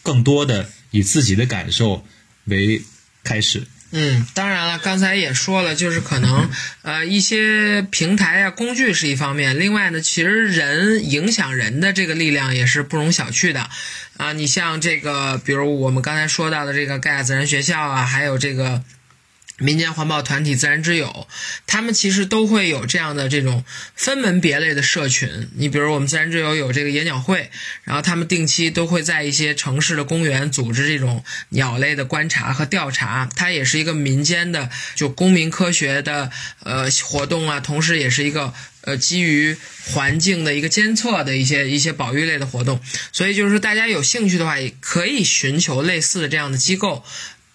更多的以自己的感受为开始。嗯，当然了，刚才也说了，就是可能呃一些平台啊工具是一方面，另外呢，其实人影响人的这个力量也是不容小觑的。啊，你像这个，比如我们刚才说到的这个盖亚自然学校啊，还有这个民间环保团体自然之友，他们其实都会有这样的这种分门别类的社群。你比如我们自然之友有这个野鸟会，然后他们定期都会在一些城市的公园组织这种鸟类的观察和调查，它也是一个民间的就公民科学的呃活动啊，同时也是一个。呃，基于环境的一个监测的一些一些保育类的活动，所以就是说，大家有兴趣的话，也可以寻求类似的这样的机构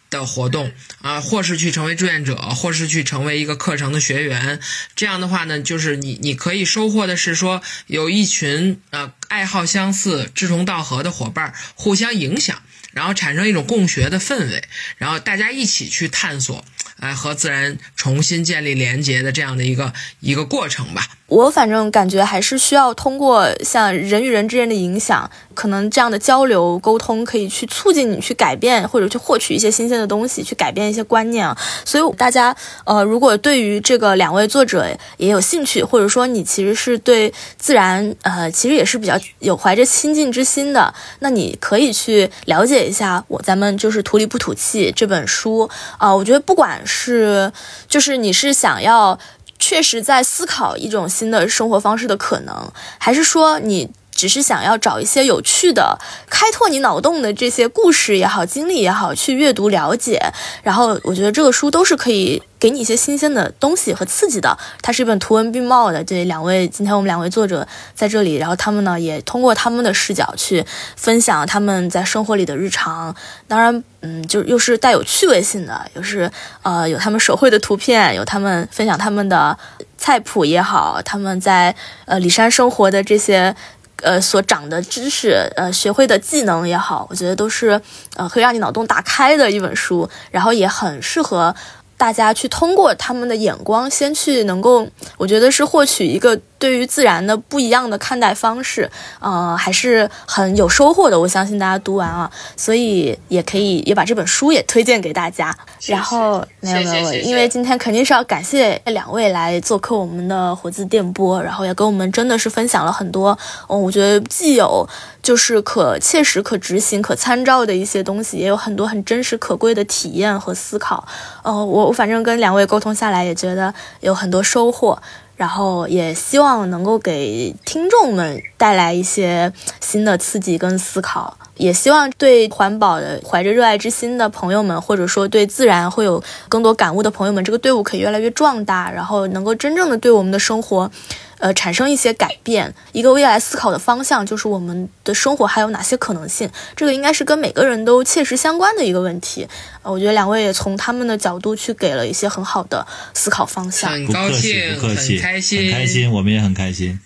的活动啊，或是去成为志愿者，或是去成为一个课程的学员。这样的话呢，就是你你可以收获的是说，有一群呃爱好相似、志同道合的伙伴互相影响，然后产生一种共学的氛围，然后大家一起去探索，哎，和自然重新建立连接的这样的一个一个过程吧。我反正感觉还是需要通过像人与人之间的影响，可能这样的交流沟通可以去促进你去改变或者去获取一些新鲜的东西，去改变一些观念啊。所以大家呃，如果对于这个两位作者也有兴趣，或者说你其实是对自然呃，其实也是比较有怀着亲近之心的，那你可以去了解一下我咱们就是土里不土气这本书啊。我觉得不管是就是你是想要。确实在思考一种新的生活方式的可能，还是说你？只是想要找一些有趣的、开拓你脑洞的这些故事也好、经历也好，去阅读了解。然后我觉得这个书都是可以给你一些新鲜的东西和刺激的。它是一本图文并茂的。对两位，今天我们两位作者在这里，然后他们呢也通过他们的视角去分享他们在生活里的日常。当然，嗯，就又是带有趣味性的，又是呃有他们手绘的图片，有他们分享他们的菜谱也好，他们在呃里山生活的这些。呃，所长的知识，呃，学会的技能也好，我觉得都是，呃，可以让你脑洞大开的一本书，然后也很适合。大家去通过他们的眼光，先去能够，我觉得是获取一个对于自然的不一样的看待方式，呃，还是很有收获的。我相信大家读完啊，所以也可以也把这本书也推荐给大家。然后没有没有，因为今天肯定是要感谢两位来做客我们的活字电波，然后也跟我们真的是分享了很多，嗯，我觉得既有。就是可切实、可执行、可参照的一些东西，也有很多很真实、可贵的体验和思考。呃，我我反正跟两位沟通下来，也觉得有很多收获。然后也希望能够给听众们带来一些新的刺激跟思考，也希望对环保的怀着热爱之心的朋友们，或者说对自然会有更多感悟的朋友们，这个队伍可以越来越壮大，然后能够真正的对我们的生活。呃，产生一些改变，一个未来思考的方向就是我们的生活还有哪些可能性？这个应该是跟每个人都切实相关的一个问题。呃，我觉得两位也从他们的角度去给了一些很好的思考方向。很高兴，不客气，很开心，很开心，我们也很开心。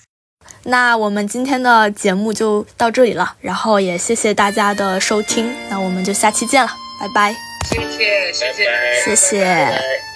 那我们今天的节目就到这里了，然后也谢谢大家的收听，那我们就下期见了，拜拜。谢谢，谢谢，谢谢。